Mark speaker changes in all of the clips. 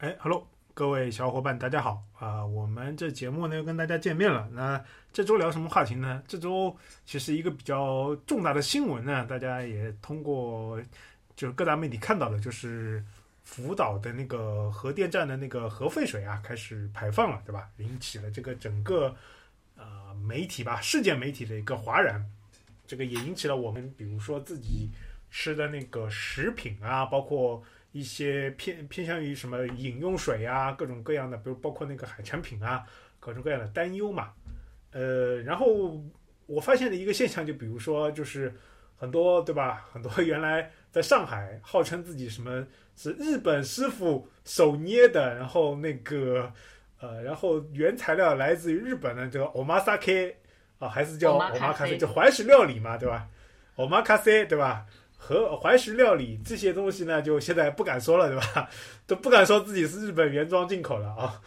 Speaker 1: 哎，Hello，各位小伙伴，大家好啊！我们这节目呢又跟大家见面了。那这周聊什么话题呢？这周其实一个比较重大的新闻呢，大家也通过就是各大媒体看到了，就是福岛的那个核电站的那个核废水啊开始排放了，对吧？引起了这个整个呃媒体吧，世界媒体的一个哗然。这个也引起了我们，比如说自己吃的那个食品啊，包括。一些偏偏向于什么饮用水啊，各种各样的，比如包括那个海产品啊，各种各样的担忧嘛。呃，然后我发现的一个现象，就比如说，就是很多对吧？很多原来在上海号称自己什么是日本师傅手捏的，然后那个呃，然后原材料来自于日本的这个 omakase 啊，还是叫 omakase，就怀石料理嘛，对吧？omakase 对吧？和怀石料理这些东西呢，就现在不敢说了，对吧？都不敢说自己是日本原装进口了啊。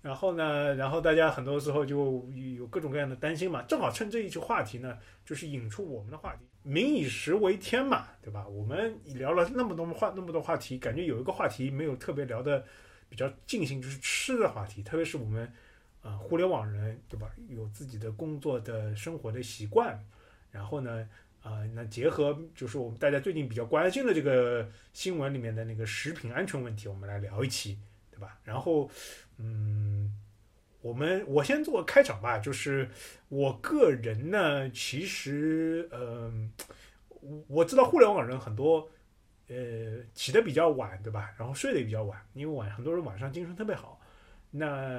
Speaker 1: 然后呢，然后大家很多时候就有各种各样的担心嘛。正好趁这一期话题呢，就是引出我们的话题“民以食为天”嘛，对吧？我们聊了那么多话，那么多话题，感觉有一个话题没有特别聊的比较尽兴，就是吃的话题。特别是我们啊，互联网人，对吧？有自己的工作的生活的习惯，然后呢？啊，那结合就是我们大家最近比较关心的这个新闻里面的那个食品安全问题，我们来聊一期，对吧？然后，嗯，我们我先做个开场吧，就是我个人呢，其实，嗯，我我知道互联网人很多，呃，起的比较晚，对吧？然后睡得也比较晚，因为晚很多人晚上精神特别好，那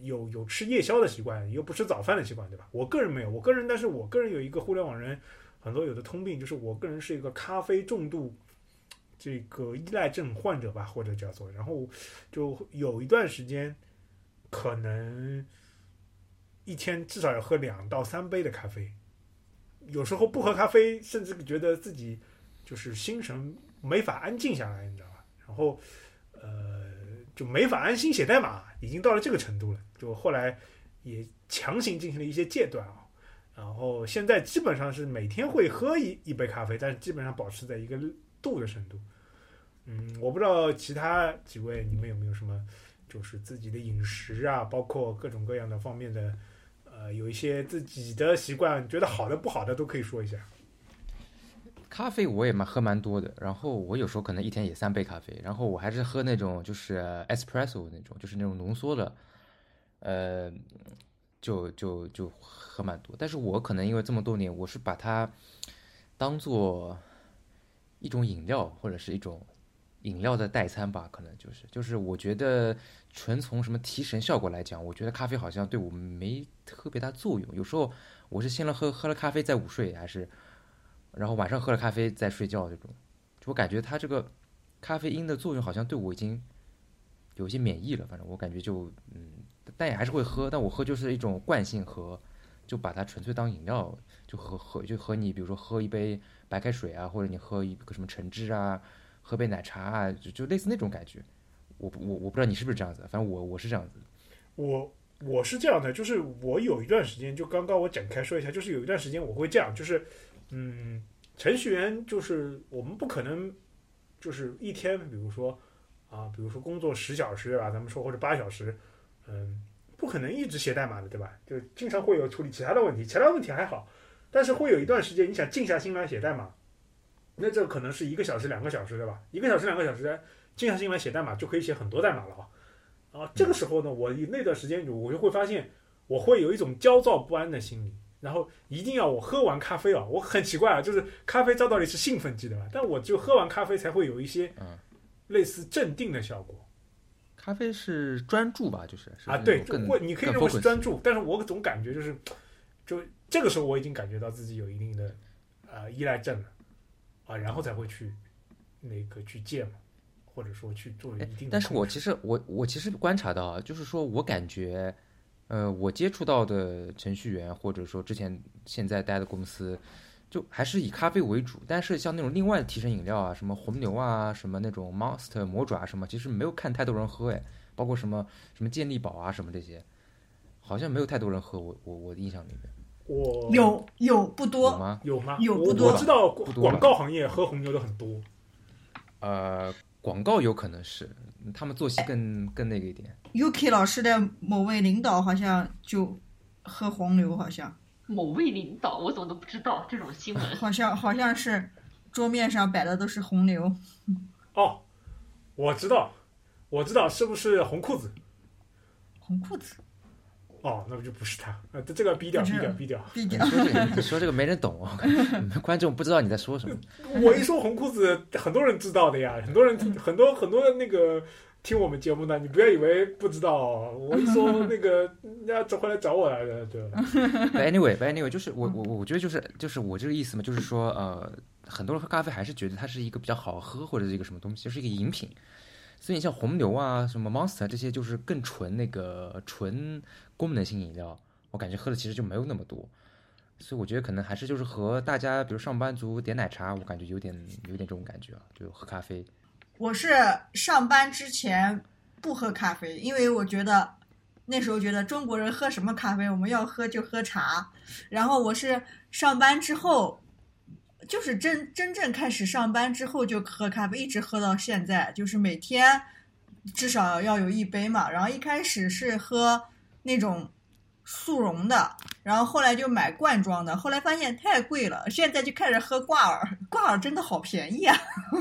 Speaker 1: 有有吃夜宵的习惯，又不吃早饭的习惯，对吧？我个人没有，我个人，但是我个人有一个互联网人。很多有的通病，就是我个人是一个咖啡重度这个依赖症患者吧，或者叫做，然后就有一段时间，可能一天至少要喝两到三杯的咖啡，有时候不喝咖啡，甚至觉得自己就是心神没法安静下来，你知道吧？然后呃，就没法安心写代码，已经到了这个程度了。就后来也强行进行了一些戒断啊。然后现在基本上是每天会喝一一杯咖啡，但是基本上保持在一个度的深度。嗯，我不知道其他几位你们有没有什么，就是自己的饮食啊，包括各种各样的方面的，呃，有一些自己的习惯，觉得好的不好的都可以说一下。
Speaker 2: 咖啡我也蛮喝蛮多的，然后我有时候可能一天也三杯咖啡，然后我还是喝那种就是 espresso 那种，就是那种浓缩的，呃。就就就喝蛮多，但是我可能因为这么多年，我是把它当做一种饮料或者是一种饮料的代餐吧，可能就是就是我觉得纯从什么提神效果来讲，我觉得咖啡好像对我没特别大作用。有时候我是先了喝喝了咖啡再午睡，还是然后晚上喝了咖啡再睡觉这种，就我感觉它这个咖啡因的作用好像对我已经有些免疫了，反正我感觉就嗯。但也还是会喝，但我喝就是一种惯性喝，就把它纯粹当饮料，就喝喝就和你比如说喝一杯白开水啊，或者你喝一个什么橙汁啊，喝杯奶茶啊，就就类似那种感觉。我我我不知道你是不是这样子，反正我我是这样子。
Speaker 1: 我我是这样的，就是我有一段时间，就刚刚我展开说一下，就是有一段时间我会这样，就是嗯，程序员就是我们不可能就是一天，比如说啊，比如说工作十小时啊，咱们说或者八小时。嗯，不可能一直写代码的，对吧？就经常会有处理其他的问题，其他问题还好，但是会有一段时间，你想静下心来写代码，那这可能是一个小时、两个小时，对吧？一个小时、两个小时，静下心来写代码就可以写很多代码了啊！啊，这个时候呢，我那段时间我就会发现，我会有一种焦躁不安的心理，然后一定要我喝完咖啡啊，我很奇怪啊，就是咖啡照道理是兴奋剂对吧？但我就喝完咖啡才会有一些类似镇定的效果。
Speaker 2: 咖啡是专注吧，就是
Speaker 1: 啊，对，我你可以认为是专注，但是我总感觉就是，就这个时候我已经感觉到自己有一定的呃依赖症了啊，然后才会去那个去戒嘛，或者说去做一定的。
Speaker 2: 但是我其实我我其实观察到，就是说我感觉，呃，我接触到的程序员或者说之前现在待的公司。就还是以咖啡为主，但是像那种另外的提神饮料啊，什么红牛啊，什么那种 Monster 魔爪什么，其实没有看太多人喝哎，包括什么什么健力宝啊什么这些，好像没有太多人喝。我我我的印象里面，
Speaker 1: 我
Speaker 3: 有有不多
Speaker 2: 吗？
Speaker 1: 有吗？
Speaker 3: 有不多。
Speaker 1: 我知道广告行业喝红牛的很多。
Speaker 2: 呃，广告有可能是他们作息更更那个一点。
Speaker 3: UK 老师的某位领导好像就喝红牛，好像
Speaker 4: 某位领导，我怎么都不知道这种新闻。
Speaker 3: 好像好像是桌面上摆的都是红牛。
Speaker 1: 哦，我知道，我知道是不是红裤子？
Speaker 3: 红裤子，
Speaker 1: 哦，那不就不是他？呃，这这个逼掉，
Speaker 3: 不是
Speaker 1: 逼掉，逼掉。
Speaker 2: 你说这个，你说这个没人懂啊，观众不知道你在说什么。
Speaker 1: 我一说红裤子，很多人知道的呀，很多人很多很多那个听我们节目的，你不要以为不知道哦。我一说那个，人家找回来找我来的，对吧？
Speaker 2: But anyway, but anyway，就是我我我觉得就是就是我这个意思嘛，就是说呃，很多人喝咖啡还是觉得它是一个比较好喝或者是一个什么东西，就是一个饮品。所以你像红牛啊、什么 Monster 这些，就是更纯那个纯功能性饮料，我感觉喝的其实就没有那么多。所以我觉得可能还是就是和大家，比如上班族点奶茶，我感觉有点有点这种感觉啊，就喝咖啡。
Speaker 3: 我是上班之前不喝咖啡，因为我觉得那时候觉得中国人喝什么咖啡，我们要喝就喝茶。然后我是上班之后，就是真真正开始上班之后就喝咖啡，一直喝到现在，就是每天至少要有一杯嘛。然后一开始是喝那种速溶的，然后后来就买罐装的，后来发现太贵了，现在就开始喝挂耳，挂耳真的好便宜啊。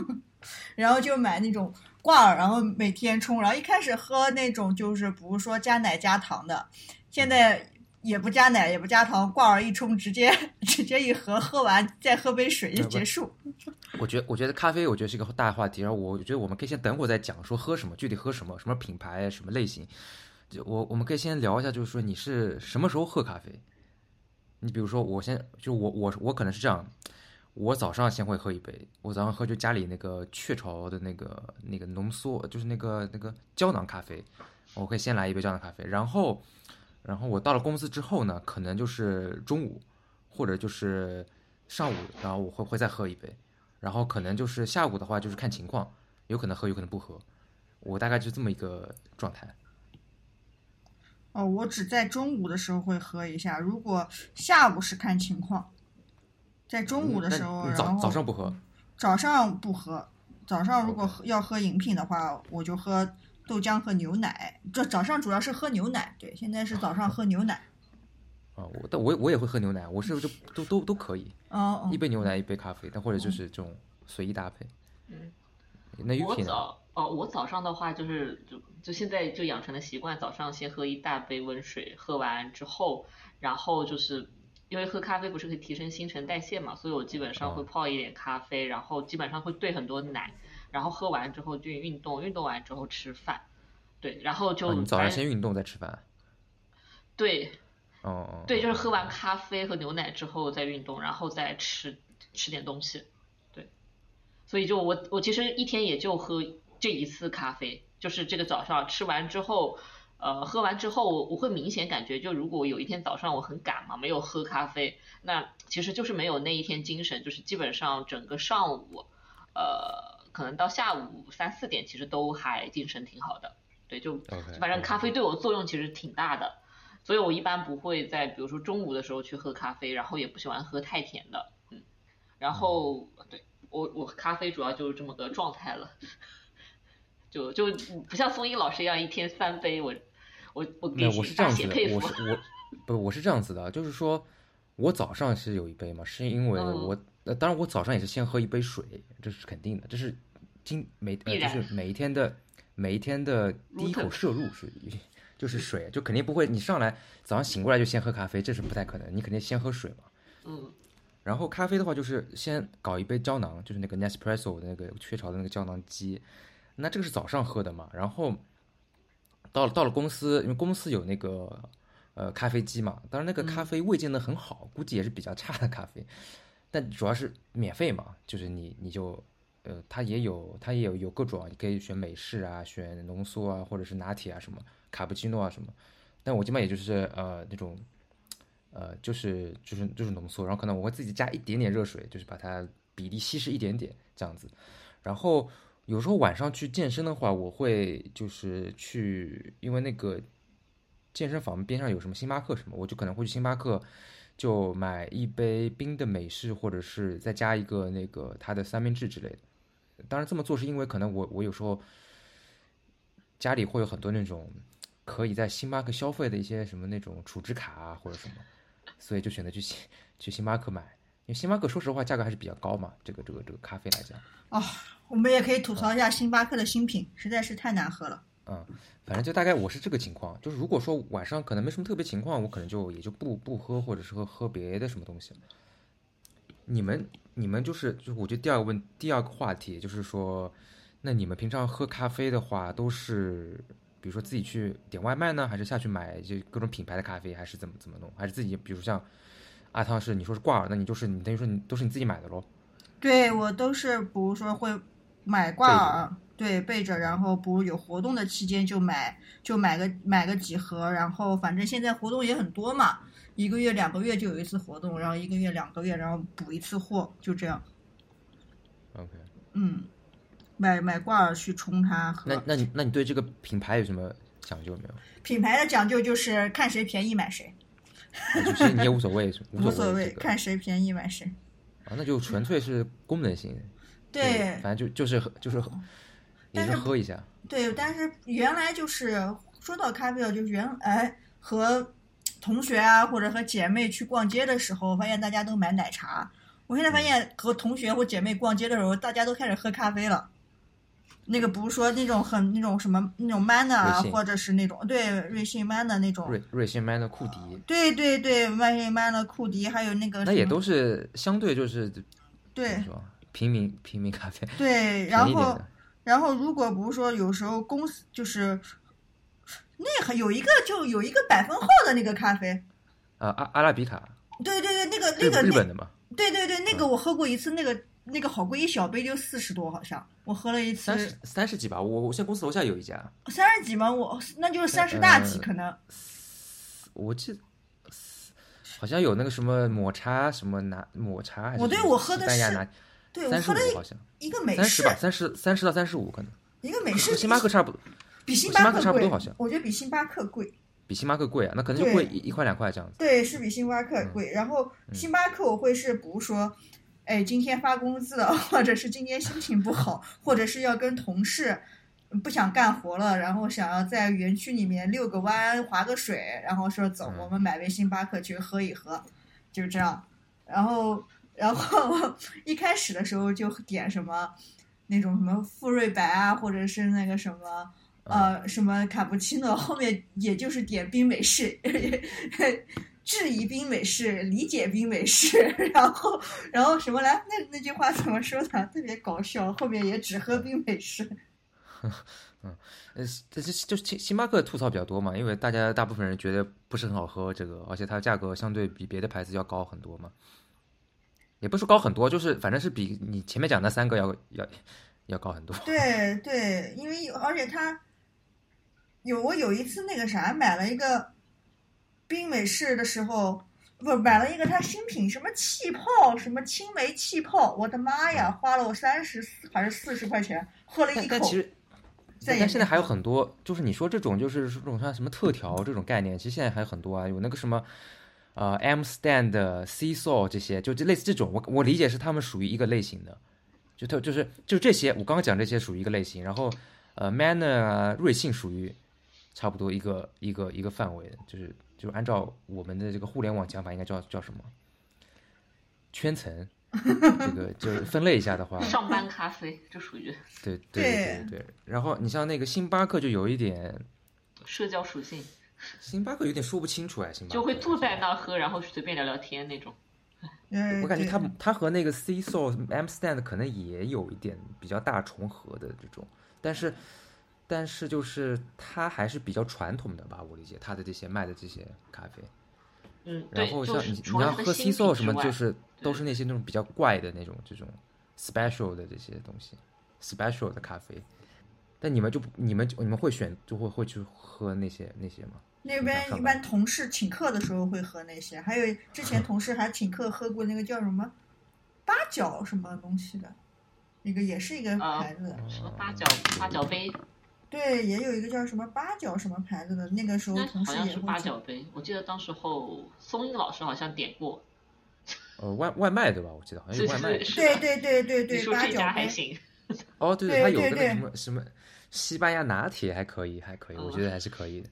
Speaker 3: 然后就买那种挂耳，然后每天冲。然后一开始喝那种就是不是说加奶加糖的，现在也不加奶也不加糖，挂耳一冲直接 直接一盒喝完，再喝杯水就结束。
Speaker 2: 我觉得，我觉得咖啡，我觉得是一个大话题。然后我觉得我们可以先等会儿再讲，说喝什么，具体喝什么，什么品牌，什么类型。就我我们可以先聊一下，就是说你是什么时候喝咖啡？你比如说，我先就我我我可能是这样，我早上先会喝一杯，我早上喝就家里那个雀巢的那个那个浓缩，就是那个那个胶囊咖啡，我可以先来一杯胶囊咖啡，然后然后我到了公司之后呢，可能就是中午或者就是上午，然后我会会再喝一杯。然后可能就是下午的话，就是看情况，有可能喝，有可能不喝。我大概就这么一个状态。
Speaker 3: 哦，我只在中午的时候会喝一下，如果下午是看情况。在中午的时候，
Speaker 2: 你早
Speaker 3: 然后
Speaker 2: 早上不喝，
Speaker 3: 早上不喝，早上如果要喝饮品的话，我就喝豆浆和牛奶。这早上主要是喝牛奶，对，现在是早上喝牛奶。
Speaker 2: 啊，我但我我也会喝牛奶，我是就都都都可以，
Speaker 3: 哦哦
Speaker 2: 一，杯牛奶一杯咖啡，但或者就是这种随意搭配。
Speaker 4: 嗯，
Speaker 2: 那玉品呢？
Speaker 4: 早哦，我早上的话就是就就现在就养成了习惯，早上先喝一大杯温水，喝完之后，然后就是因为喝咖啡不是可以提升新陈代谢嘛，所以我基本上会
Speaker 2: 哦
Speaker 4: 泡一点咖啡，然后基本上会兑很多奶，然后喝完之后就运动，运动完之后吃饭，对，然后就
Speaker 2: 啊，你早上先运动再吃饭。
Speaker 4: 对
Speaker 2: 哦哦。
Speaker 4: 对，就是喝完咖啡和牛奶之后再运动，然后再吃吃点东西，对，所以就我我其实一天也就喝这一次咖啡，就是这个早上吃完之后，呃，喝完之后我我会明显感觉，就如果有一天早上我很赶嘛，没有喝咖啡，那其实就是没有那一天精神，就是基本上整个上午，呃，可能到下午三四点其实都还精神挺好的，对，就反正咖啡对我作用其实挺大的。所以我一般不会在比如说中午的时候去喝咖啡，然后也不喜欢喝太甜的，嗯，然后对我我咖啡主要就是这么个状态了，就就不像松一老师一样一天三杯，我我我给
Speaker 2: 我是这
Speaker 4: 大
Speaker 2: 样子的，我是我不我是这样子的，就是说我早上是有一杯嘛，是因为
Speaker 4: 嗯。
Speaker 2: 我、呃，当然我早上也是先喝一杯水，这是肯定的，这是今每呃就是每一天的每一天的第一口摄入是 就是水，就肯定不会你上来早上醒过来就先喝咖啡，这是不太可能，你肯定先喝水嘛。
Speaker 4: 嗯。
Speaker 2: 然后咖啡的话，就是先搞一杯胶囊，就是那个 Nespresso 的那个雀巢的那个胶囊机，那这个是早上喝的嘛。然后到了到了公司，因为公司有那个呃咖啡机嘛，当然那个咖啡未见得很好，估计也是比较差的咖啡，但主要是免费嘛，就是你你就呃它也有它也有有各种啊，你可以选美式啊，选浓缩啊，或者是拿铁啊什么卡布奇诺啊什么，但我基本也就是呃那种。呃，就是就是就是浓缩，然后可能我会自己加一点点热水，就是把它比例稀释一点点这样子。然后有时候晚上去健身的话，我会就是去，因为那个健身房边上有什么星巴克什么，我就可能会去星巴克就买一杯冰的美式，或者是再加一个那个它的三明治之类的。当然这么做是因为可能我我有时候家里会有很多那种可以在星巴克消费的一些什么那种储值卡啊或者什么，所以就选择去去星巴克买。因为星巴克说实话价格还是比较高嘛，这个这个这个咖啡来讲，
Speaker 3: 我们也可以吐槽一下星巴克的新品，实在是太难喝了。
Speaker 2: 嗯，反正就大概我是这个情况，就是如果说晚上可能没什么特别情况，我可能就也就不不喝，或者是喝喝别的什么东西。你们你们就是就是我觉得第二个问第二个话题就是说，那你们平常喝咖啡的话，都是比如说自己去点外卖呢，还是下去买就各种品牌的咖啡，还是怎么怎么弄？还是自己比如像阿汤是你说是挂耳，那你就是你等于说你都是你自己买的喽？
Speaker 3: 对我都是，比如说会买挂耳，对备着，然后不如有活动的期间就买，就买个买个几盒，然后反正现在活动也很多嘛，一个月两个月就有一次活动，然后一个月两个月，然后补一次货，就这样。
Speaker 2: OK，
Speaker 3: 嗯，买买挂耳去冲它喝。
Speaker 2: 那那你那你对这个品牌有什么讲究没有？
Speaker 3: 品牌的讲究就是看谁便宜买谁，
Speaker 2: 其实你也无所谓，无
Speaker 3: 无所谓，看谁便宜买谁。
Speaker 2: 啊，那就纯粹是功能性。
Speaker 3: 对
Speaker 2: 反正就就是喝就是喝，也
Speaker 3: 是
Speaker 2: 是喝一下。
Speaker 3: 对，但是原来就是说到咖啡啊，就是原来和同学啊或者和姐妹去逛街的时候，发现大家都买奶茶。我现在发现和同学或姐妹逛街的时候，大家都开始喝咖啡了。那个不是说那种很那种什么那种 man 的啊或者是那种对瑞幸 man 的那种，
Speaker 2: 瑞瑞幸 Man 的库迪，
Speaker 3: 对对对，瑞幸 man 的库迪，还有那个
Speaker 2: 那也都是相对就是
Speaker 3: 对
Speaker 2: 平民平民咖啡，
Speaker 3: 对，然后。然后如果不是说有时候公司就是那还有一个就有一个百分号的那个咖啡，
Speaker 2: 啊，阿阿拉比卡，
Speaker 3: 对对对，那个那个那
Speaker 2: 日本的嘛，
Speaker 3: 对对对，那个我喝过一次，那个那个好贵，一小杯就四十多，好像我喝了一次
Speaker 2: 三十三十几吧。我我现在公司楼下有一家，
Speaker 3: 三十几吗，我那就是三十大几
Speaker 2: 呃
Speaker 3: 可能。
Speaker 2: 我记得好像有那个什么抹茶什么拿抹茶还是
Speaker 3: 我对我喝的是
Speaker 2: 三十五好像
Speaker 3: 一个美式
Speaker 2: 三十，吧，三十三十到三十五可能，
Speaker 3: 一个美式
Speaker 2: 星巴克差不多，
Speaker 3: 比星
Speaker 2: 星巴克差不多好像
Speaker 3: 我觉得比星巴克贵。
Speaker 2: 比星巴克贵啊，那可能就贵一一块两块这样子。
Speaker 3: 对，是比星巴克
Speaker 2: 嗯
Speaker 3: 贵。然后星巴克我会是，比如说，哎，今天发工资了，或者是今天心情不好，或者是要跟同事不想干活了，然后想要在园区里面遛个弯、划个水，然后说走，
Speaker 2: 嗯
Speaker 3: 我们买杯星巴克去喝一喝，就这样。然后，然后 一开始的时候就点什么那种什么馥瑞白啊，或者是那个什么。呃，什么卡布奇诺，后面也就是点冰美式，质疑冰美式，理解冰美式，然后然后什么来？那那句话怎么说的？特别搞笑，后面也只喝冰美式。
Speaker 2: 呃，这这就是星星巴克吐槽比较多嘛，因为大家大部分人觉得不是很好喝这个，而且它价格相对比别的牌子要高很多嘛，也不是高很多，就是反正是比你前面讲的三个要要要高很多。
Speaker 3: 对对，因为有，而且它有我有一次那个啥，买了一个冰美式的时候，不买了一个它新品什么气泡，什么青梅气泡，我的妈呀，花了我三十还是四十块钱，喝了一口
Speaker 2: 但但其。实，但现在还有很多，就是你说这种就是这种像什么特调这种概念，其实现在还有很多啊，有那个什么。呃，M stand、C saw 这些，就就类似这种，我我理解是他们属于一个类型的，就特就是就这些，我刚刚讲这些属于一个类型，然后呃，Manner 啊，瑞幸属于差不多一个一个一个范围的，就是就按照我们的这个互联网讲法，应该叫叫什么圈层，这个就是分类一下的话，
Speaker 4: 上班咖啡这属于
Speaker 2: 对对对对对。然后你像那个星巴克就有一点，
Speaker 4: 社交属性，
Speaker 2: 星巴克有点说不清楚哎，星巴克
Speaker 4: 就会坐在那喝，然后随便聊聊天那种。
Speaker 3: 嗯，
Speaker 2: 我感觉它它和那个 C Soul M Stand 可能也有一点比较大重合的这种，但是但是就是它还是比较传统的吧，我理解它的这些卖的这些咖啡。
Speaker 4: 嗯，
Speaker 2: 然后像你你要喝 C
Speaker 4: 品
Speaker 2: Soul
Speaker 4: 之外
Speaker 2: 什么，就是都是那些那种比较怪的那种这种 special 的这些东西，special 的咖啡。但你们就你们你们会选就会会去喝那些那些吗？
Speaker 3: 那边一般同事请客的时候会喝那些，还有之前同事还请客喝过那个叫什么八角什么东西的，那个也是一个
Speaker 4: 啊
Speaker 3: 牌子，
Speaker 4: 什么八角八角杯，
Speaker 3: 对，也有一个叫什么八角什么牌子的，那个时候同事
Speaker 4: 好像是
Speaker 3: 也会请
Speaker 4: 八角杯。我记得当时候松英老师好像点过，
Speaker 2: 呃，外外卖对吧？我记得好像有外卖
Speaker 4: 是。是
Speaker 3: 对对对对对，八角
Speaker 4: 还，行，
Speaker 2: 哦，对
Speaker 3: 对
Speaker 2: 它有个那
Speaker 3: 对对
Speaker 2: 什么什么西班牙拿铁还可以，还可以，我
Speaker 4: 哦
Speaker 2: 觉得还是可以的。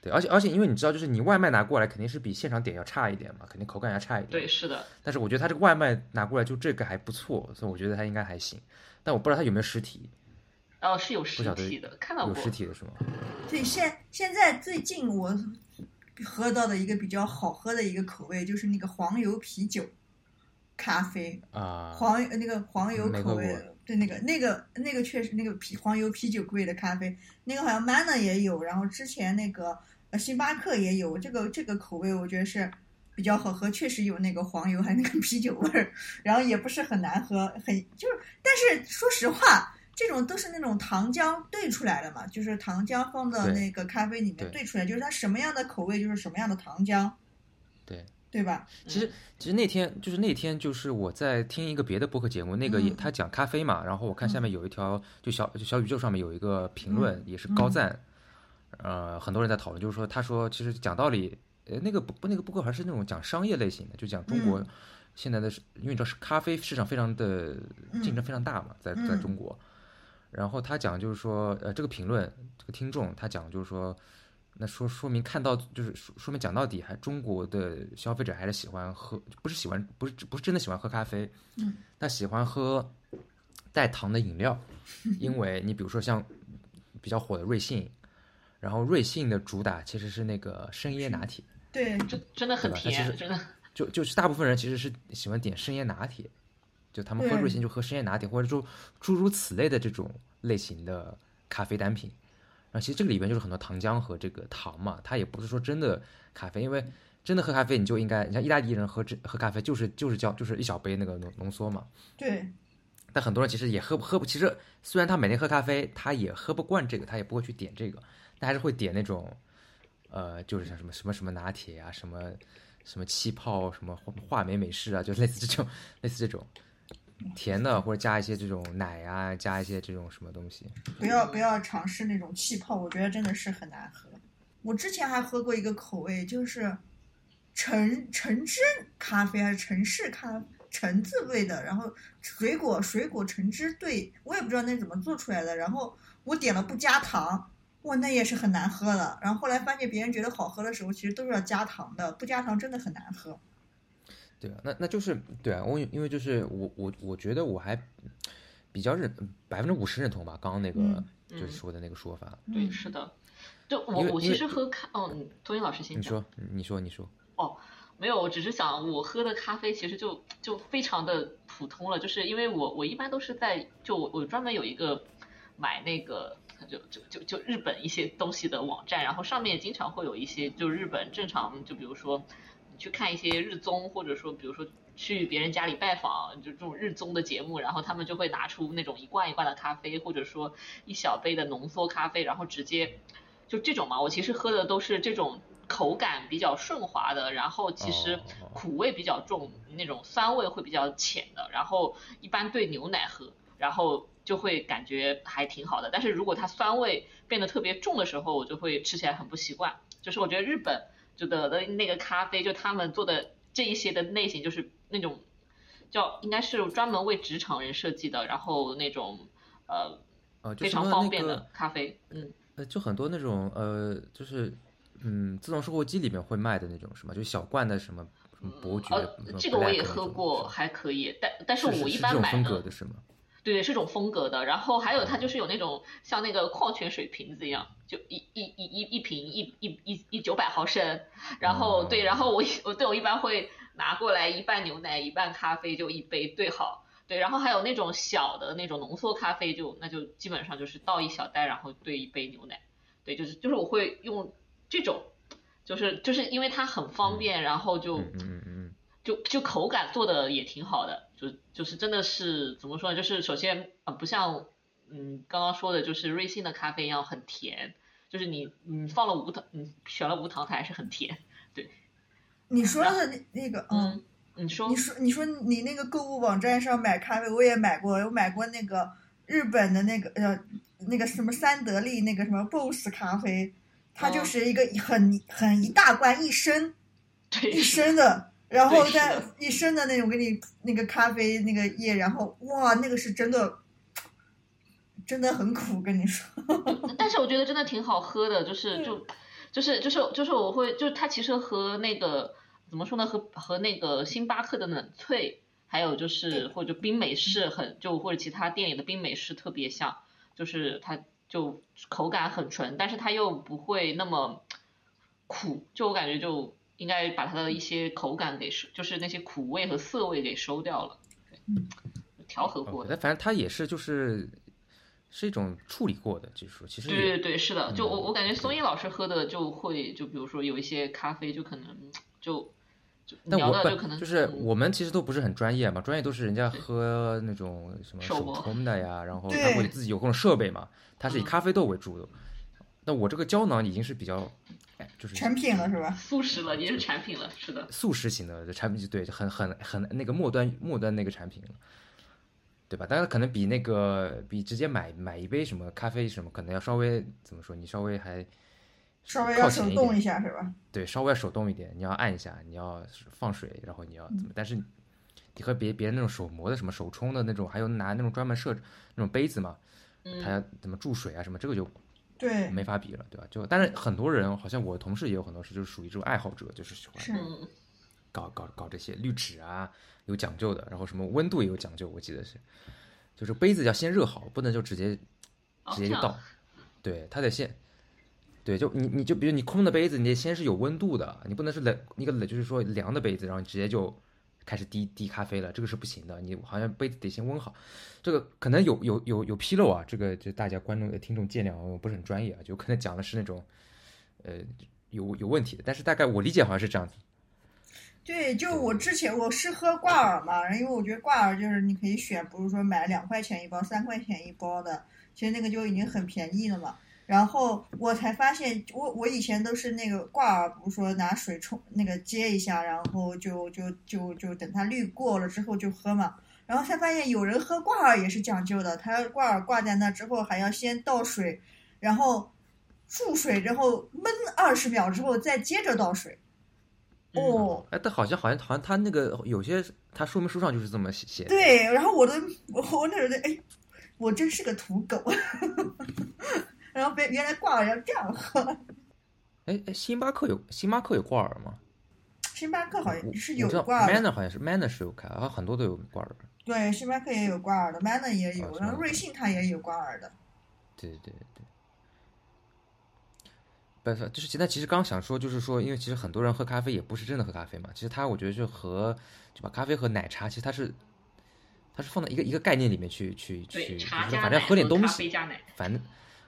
Speaker 2: 对，而且而且因为你知道，就是你外卖拿过来肯定是比现场点要差一点嘛，肯定口感要差一点。
Speaker 4: 对，是的，
Speaker 2: 但是我觉得它这个外卖拿过来就这个还不错，所以我觉得它应该还行。但我不知道它有没有实体，
Speaker 4: 哦，是有实体的，看到
Speaker 2: 有
Speaker 4: 过。
Speaker 2: 实体的是吗？
Speaker 3: 对，现现在最近我喝到的一个比较好喝的一个口味就是那个黄油啤酒咖啡，
Speaker 2: 啊，
Speaker 3: 黄那个黄油口味对，那个那个那个确实那个啤黄油啤酒味的咖啡，那个好像 Manner 也有，然后之前那个呃星巴克也有，这个这个口味我觉得是比较好喝，确实有那个黄油还有那个啤酒味儿，然后也不是很难喝，很就是，但是说实话。这种都是那种糖浆兑出来的嘛，就是糖浆放到那个咖啡里面兑出来，就是它什么样的口味就是什么样的糖浆，
Speaker 2: 对。
Speaker 3: 对吧？
Speaker 2: 其实其实那天就是那天就是我在听一个别的播客节目，那个也
Speaker 3: 嗯。
Speaker 2: 他讲咖啡嘛，然后我看下面有一条就小就小宇宙上面有一个评论
Speaker 3: 嗯
Speaker 2: 也是高赞，呃，很多人在讨论，就是说他说其实讲道理，呃，那个不那个播客还是那种讲商业类型的，就讲中国
Speaker 3: 嗯。
Speaker 2: 现在的是，因为你知道是咖啡市场非常的竞争非常大嘛，在在
Speaker 3: 嗯。
Speaker 2: 中国，然后他讲就是说，呃，这个评论这个听众他讲就是说。那说说明看到就是说说明讲到底还中国的消费者还是喜欢喝，不是喜欢不是不是真的喜欢喝咖啡，
Speaker 3: 嗯，
Speaker 2: 他喜欢喝带糖的饮料，因为你比如说像比较火的瑞幸，然后瑞幸的主打其实是那个生椰拿铁，
Speaker 3: 对，
Speaker 4: 真真的很甜真的。
Speaker 2: 就就是大部分人其实是喜欢点生椰拿铁，就他们喝
Speaker 3: 对
Speaker 2: 瑞幸就喝生椰拿铁或者说诸如此类的这种类型的咖啡单品。然后其实这个里边就是很多糖浆和这个糖嘛，它也不是说真的咖啡，因为真的喝咖啡你就应该，你像意大利人喝这喝咖啡就是就是叫就是一小杯那个浓浓缩嘛，
Speaker 3: 对，
Speaker 2: 但很多人其实也喝不喝不，其实虽然他每天喝咖啡，他也喝不惯这个，他也不会去点这个，但还是会点那种，呃，就是像什么什么什么拿铁啊，什么什么气泡，什么话梅美式啊，就类似这种 类似这种甜的，或者加一些这种奶啊，加一些这种什么东西。
Speaker 3: 不要不要尝试那种气泡，我觉得真的是很难喝。我之前还喝过一个口味，就是橙橙汁咖啡还是橙式咖橙子味的，然后水果水果橙汁兑，我也不知道那怎么做出来的。然后我点了不加糖，哇，那也是很难喝的。然后后来发现别人觉得好喝的时候，其实都是要加糖的，不加糖真的很难喝。
Speaker 2: 对啊，那那就是对啊，我因为就是我我我觉得我还比较认百分之五十认同吧，刚刚那个
Speaker 3: 嗯
Speaker 2: 就是说的那个说法。
Speaker 4: 对，
Speaker 3: 嗯
Speaker 4: 是的。就我我其实喝咖，嗯，托尼老师先。
Speaker 2: 你说，你说，你说。
Speaker 4: 哦没有，我只是想我喝的咖啡其实就就非常的普通了，就是因为我我一般都是在就我我专门有一个买那个就就就就日本一些东西的网站，然后上面经常会有一些就日本正常就比如说你去看一些日综，或者说比如说去别人家里拜访，就这种日综的节目，然后他们就会拿出那种一罐一罐的咖啡，或者说一小杯的浓缩咖啡，然后直接就这种嘛，我其实喝的都是这种。口感比较顺滑的，然后其实
Speaker 2: 哦
Speaker 4: 苦味比较重，那种酸味会比较浅的，然后一般兑牛奶喝，然后就会感觉还挺好的。但是如果它酸味变得特别重的时候，我就会吃起来很不习惯。就是我觉得日本就的的那个咖啡，就他们做的这一些的类型，就是那种叫应该是专门为职场人设计的，然后那种呃
Speaker 2: 呃，
Speaker 4: 非常方便的咖啡，嗯。
Speaker 2: 呃，就很多那种呃，就是嗯，自动售货机里面会卖的那种什么，就小罐的什么什么伯爵，
Speaker 4: 呃，这个我也喝过，还可以，但但
Speaker 2: 是
Speaker 4: 我一般买
Speaker 2: 是这种风格的是吗？
Speaker 4: 对，是种风格的。然后还有它就是有那种像那个矿泉水瓶子一样，就一一一一一瓶一一一一九百毫升。然后对，然后我一我对我一般会拿过来一半牛奶一半咖啡，就一杯兑好。对，然后还有那种小的那种浓缩咖啡就，那就基本上就是倒一小袋，然后兑一杯牛奶。对，就是就是我会用这种，就是就是因为它很方便，然后就。
Speaker 2: 嗯嗯嗯嗯
Speaker 4: 就就口感做的也挺好的，就就是真的是怎么说呢？就是首先啊、呃，不像嗯刚刚说的，就是瑞幸的咖啡一样很甜，就是你你放了无糖，你选了无糖，它还是很甜。对，
Speaker 3: 你说的那那个，嗯，
Speaker 4: 嗯，你说
Speaker 3: 你说你说你那个购物网站上买咖啡，我也买过，我买过那个日本的那个呃那个什么三得利那个什么 BOSS 咖啡，它就
Speaker 4: 哦
Speaker 3: 是一个很很一大罐一升
Speaker 4: 对
Speaker 3: 一升的。然后再一身的那种给你那个咖啡那个液，然后哇，那个是真的真的很苦，跟你说。
Speaker 4: 但是我觉得真的挺好喝的，就是就就是就是就是我会就是它其实和那个怎么说呢，和和那个星巴克的冷萃，还有就是或者冰美式很就或者其他店里的冰美式特别像，就是它就口感很纯，但是它又不会那么苦，就我感觉就应该把它的一些口感给收，就是那些苦味和涩味给收掉了，对，调和过的。
Speaker 2: 但反正它也是就是是一种处理过的技术，其实
Speaker 4: 对对对，是的，就我
Speaker 2: 嗯
Speaker 4: 我感觉松一老师喝的就会，就比如说有一些咖啡，就可能就就聊
Speaker 2: 但我不
Speaker 4: 的就可能
Speaker 2: 就是
Speaker 4: 嗯
Speaker 2: 我们其实都不是很专业嘛，专业都是人家喝那种什么手冲的呀，然后他会自己有各种设备嘛，他是以
Speaker 4: 嗯
Speaker 2: 咖啡豆为主的。那我这个胶囊已经是比较，哎，就是
Speaker 3: 成品了是吧？
Speaker 4: 素食了，也是产品了，是的，
Speaker 2: 素食型的产品就，对，很很很那个末端末端那个产品了，对吧？当然可能比那个比直接买买一杯什么咖啡什么，可能要稍微怎么说，你稍微还
Speaker 3: 稍微要手动一下是吧？
Speaker 2: 对，稍微要手动一点，你要按一下，你要放水，然后你要怎么？但是你和别别人那种手磨的什么手冲的那种，还有拿那种专门设那种杯子嘛，它
Speaker 4: 嗯，
Speaker 2: 要怎么注水啊什么，这个就
Speaker 3: 对，
Speaker 2: 没法比了，对吧？就但是很多人，好像我同事也有很多是就是属于这种爱好者，就是喜欢搞搞搞这些滤纸啊，有讲究的，然后什么温度也有讲究，我记得是，就是杯子要先热好，不能就直接直接就倒，对，它得先，对，就你你就比如你空的杯子，你得先是有温度的，你不能是冷一个冷就是说凉的杯子，然后你直接就开始滴滴咖啡了，这个是不行的，你好像杯子得先温好，这个可能有有有有纰漏啊，这个就大家观众呃听众见谅，我不是很专业啊，就可能讲的是那种，呃，有有问题的，但是大概我理解好像是这样子。
Speaker 3: 对，就我之前我是喝挂耳嘛，因为我觉得挂耳就是你可以选，不是说买两块钱一包、三块钱一包的，其实那个就已经很便宜了嘛。然后我才发现，我我以前都是那个挂耳，不是说拿水冲那个接一下，然后就就就就等它滤过了之后就喝嘛。然后才发现有人喝挂耳也是讲究的，他挂耳挂在那之后还要先倒水，然后注水，然后焖二十秒之后再接着倒水。哦，
Speaker 2: 哎，但好像好像好像他那个有些他说明书上就是这么写写。
Speaker 3: 对，然后我都我我那时候就哎，我真是个土狗，然后别原来挂耳要这样喝，
Speaker 2: 哎哎，星巴克有星巴克有挂耳吗？
Speaker 3: 星巴克好像是有挂耳的
Speaker 2: ，Manner 好像是 Manner 是有开，好像很多都有挂耳。
Speaker 3: 对，星巴克也有挂耳的，Manner 也有，然后瑞幸它也有挂耳的，
Speaker 2: 对对对对。不是，就是现在其实刚想说，就是说，因为其实很多人喝咖啡也不是真的喝咖啡嘛，其实它我觉得就和就把咖啡和奶茶，其实它是它是放在一个一个概念里面去去去，
Speaker 4: 对，
Speaker 2: 就是反正喝点东西，反正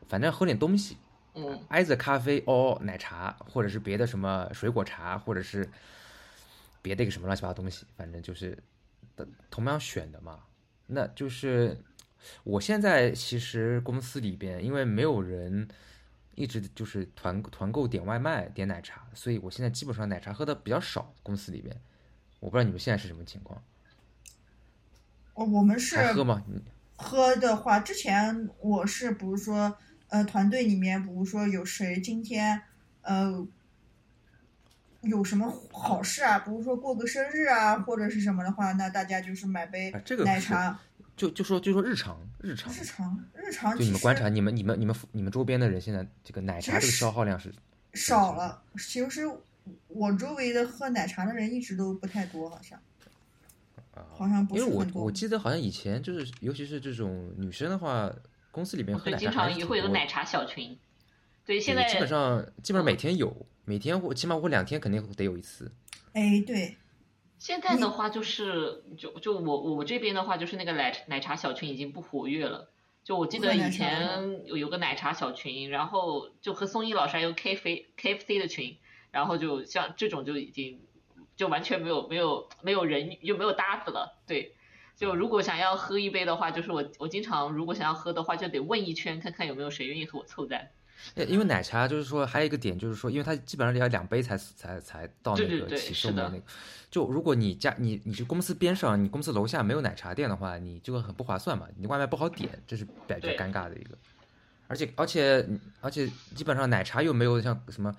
Speaker 2: 反正喝点东西，
Speaker 4: 嗯，
Speaker 2: 挨着咖啡哦，奶茶，或者是别的什么水果茶，或者是别的一个什么乱七八糟东西，反正就是的同样选的嘛。那就是我现在其实公司里边，因为没有人一直就是团团购点外卖点奶茶，所以我现在基本上奶茶喝的比较少。公司里边，我不知道你们现在是什么情况，
Speaker 3: 我我们是
Speaker 2: 喝吗？
Speaker 3: 喝的话，之前我是比如说，呃，团队里面比如说有谁今天，呃，有什么好事啊，比如说过个生日啊，或者是什么的话，那大家就是买杯
Speaker 2: 啊这个
Speaker 3: 奶茶。
Speaker 2: 就就说就说日常日常，
Speaker 3: 日常日常
Speaker 2: 就你们观察，你们你们你们你们周边的人现在这个奶茶这个消耗量是
Speaker 3: 少了。其实我周围的喝奶茶的人一直都不太多，好像
Speaker 2: 啊，
Speaker 3: 好像不
Speaker 2: 因为我
Speaker 3: 是很多
Speaker 2: 我记得好像以前就是，尤其是这种女生的话，公司里面喝
Speaker 4: 对，经
Speaker 2: 奶茶还
Speaker 4: 常也会有奶茶小群，对，现在
Speaker 2: 基本上基本上每天有，每天或起码我两天肯定得有一次。
Speaker 3: 哎，对，
Speaker 4: 现在的话就是，就就我我这边的话，就是那个奶奶茶小群已经不活跃了。就我记得以前有有个奶茶小群，然后就和宋一老师还有 K F K F C 的群，然后就像这种就已经就完全没有没有没有人又没有搭子了。对，就如果想要喝一杯的话，就是我我经常如果想要喝的话，就得问一圈看看有没有谁愿意和我凑单。
Speaker 2: 呃因为奶茶就是说还有一个点就是说，因为它基本上要两杯才才才到那个起售的那个。就如果你家你你是公司边上，你公司楼下没有奶茶店的话，你这个很不划算嘛，你外卖不好点，这是比较尴尬的一个。而且而且而且基本上奶茶又没有像什么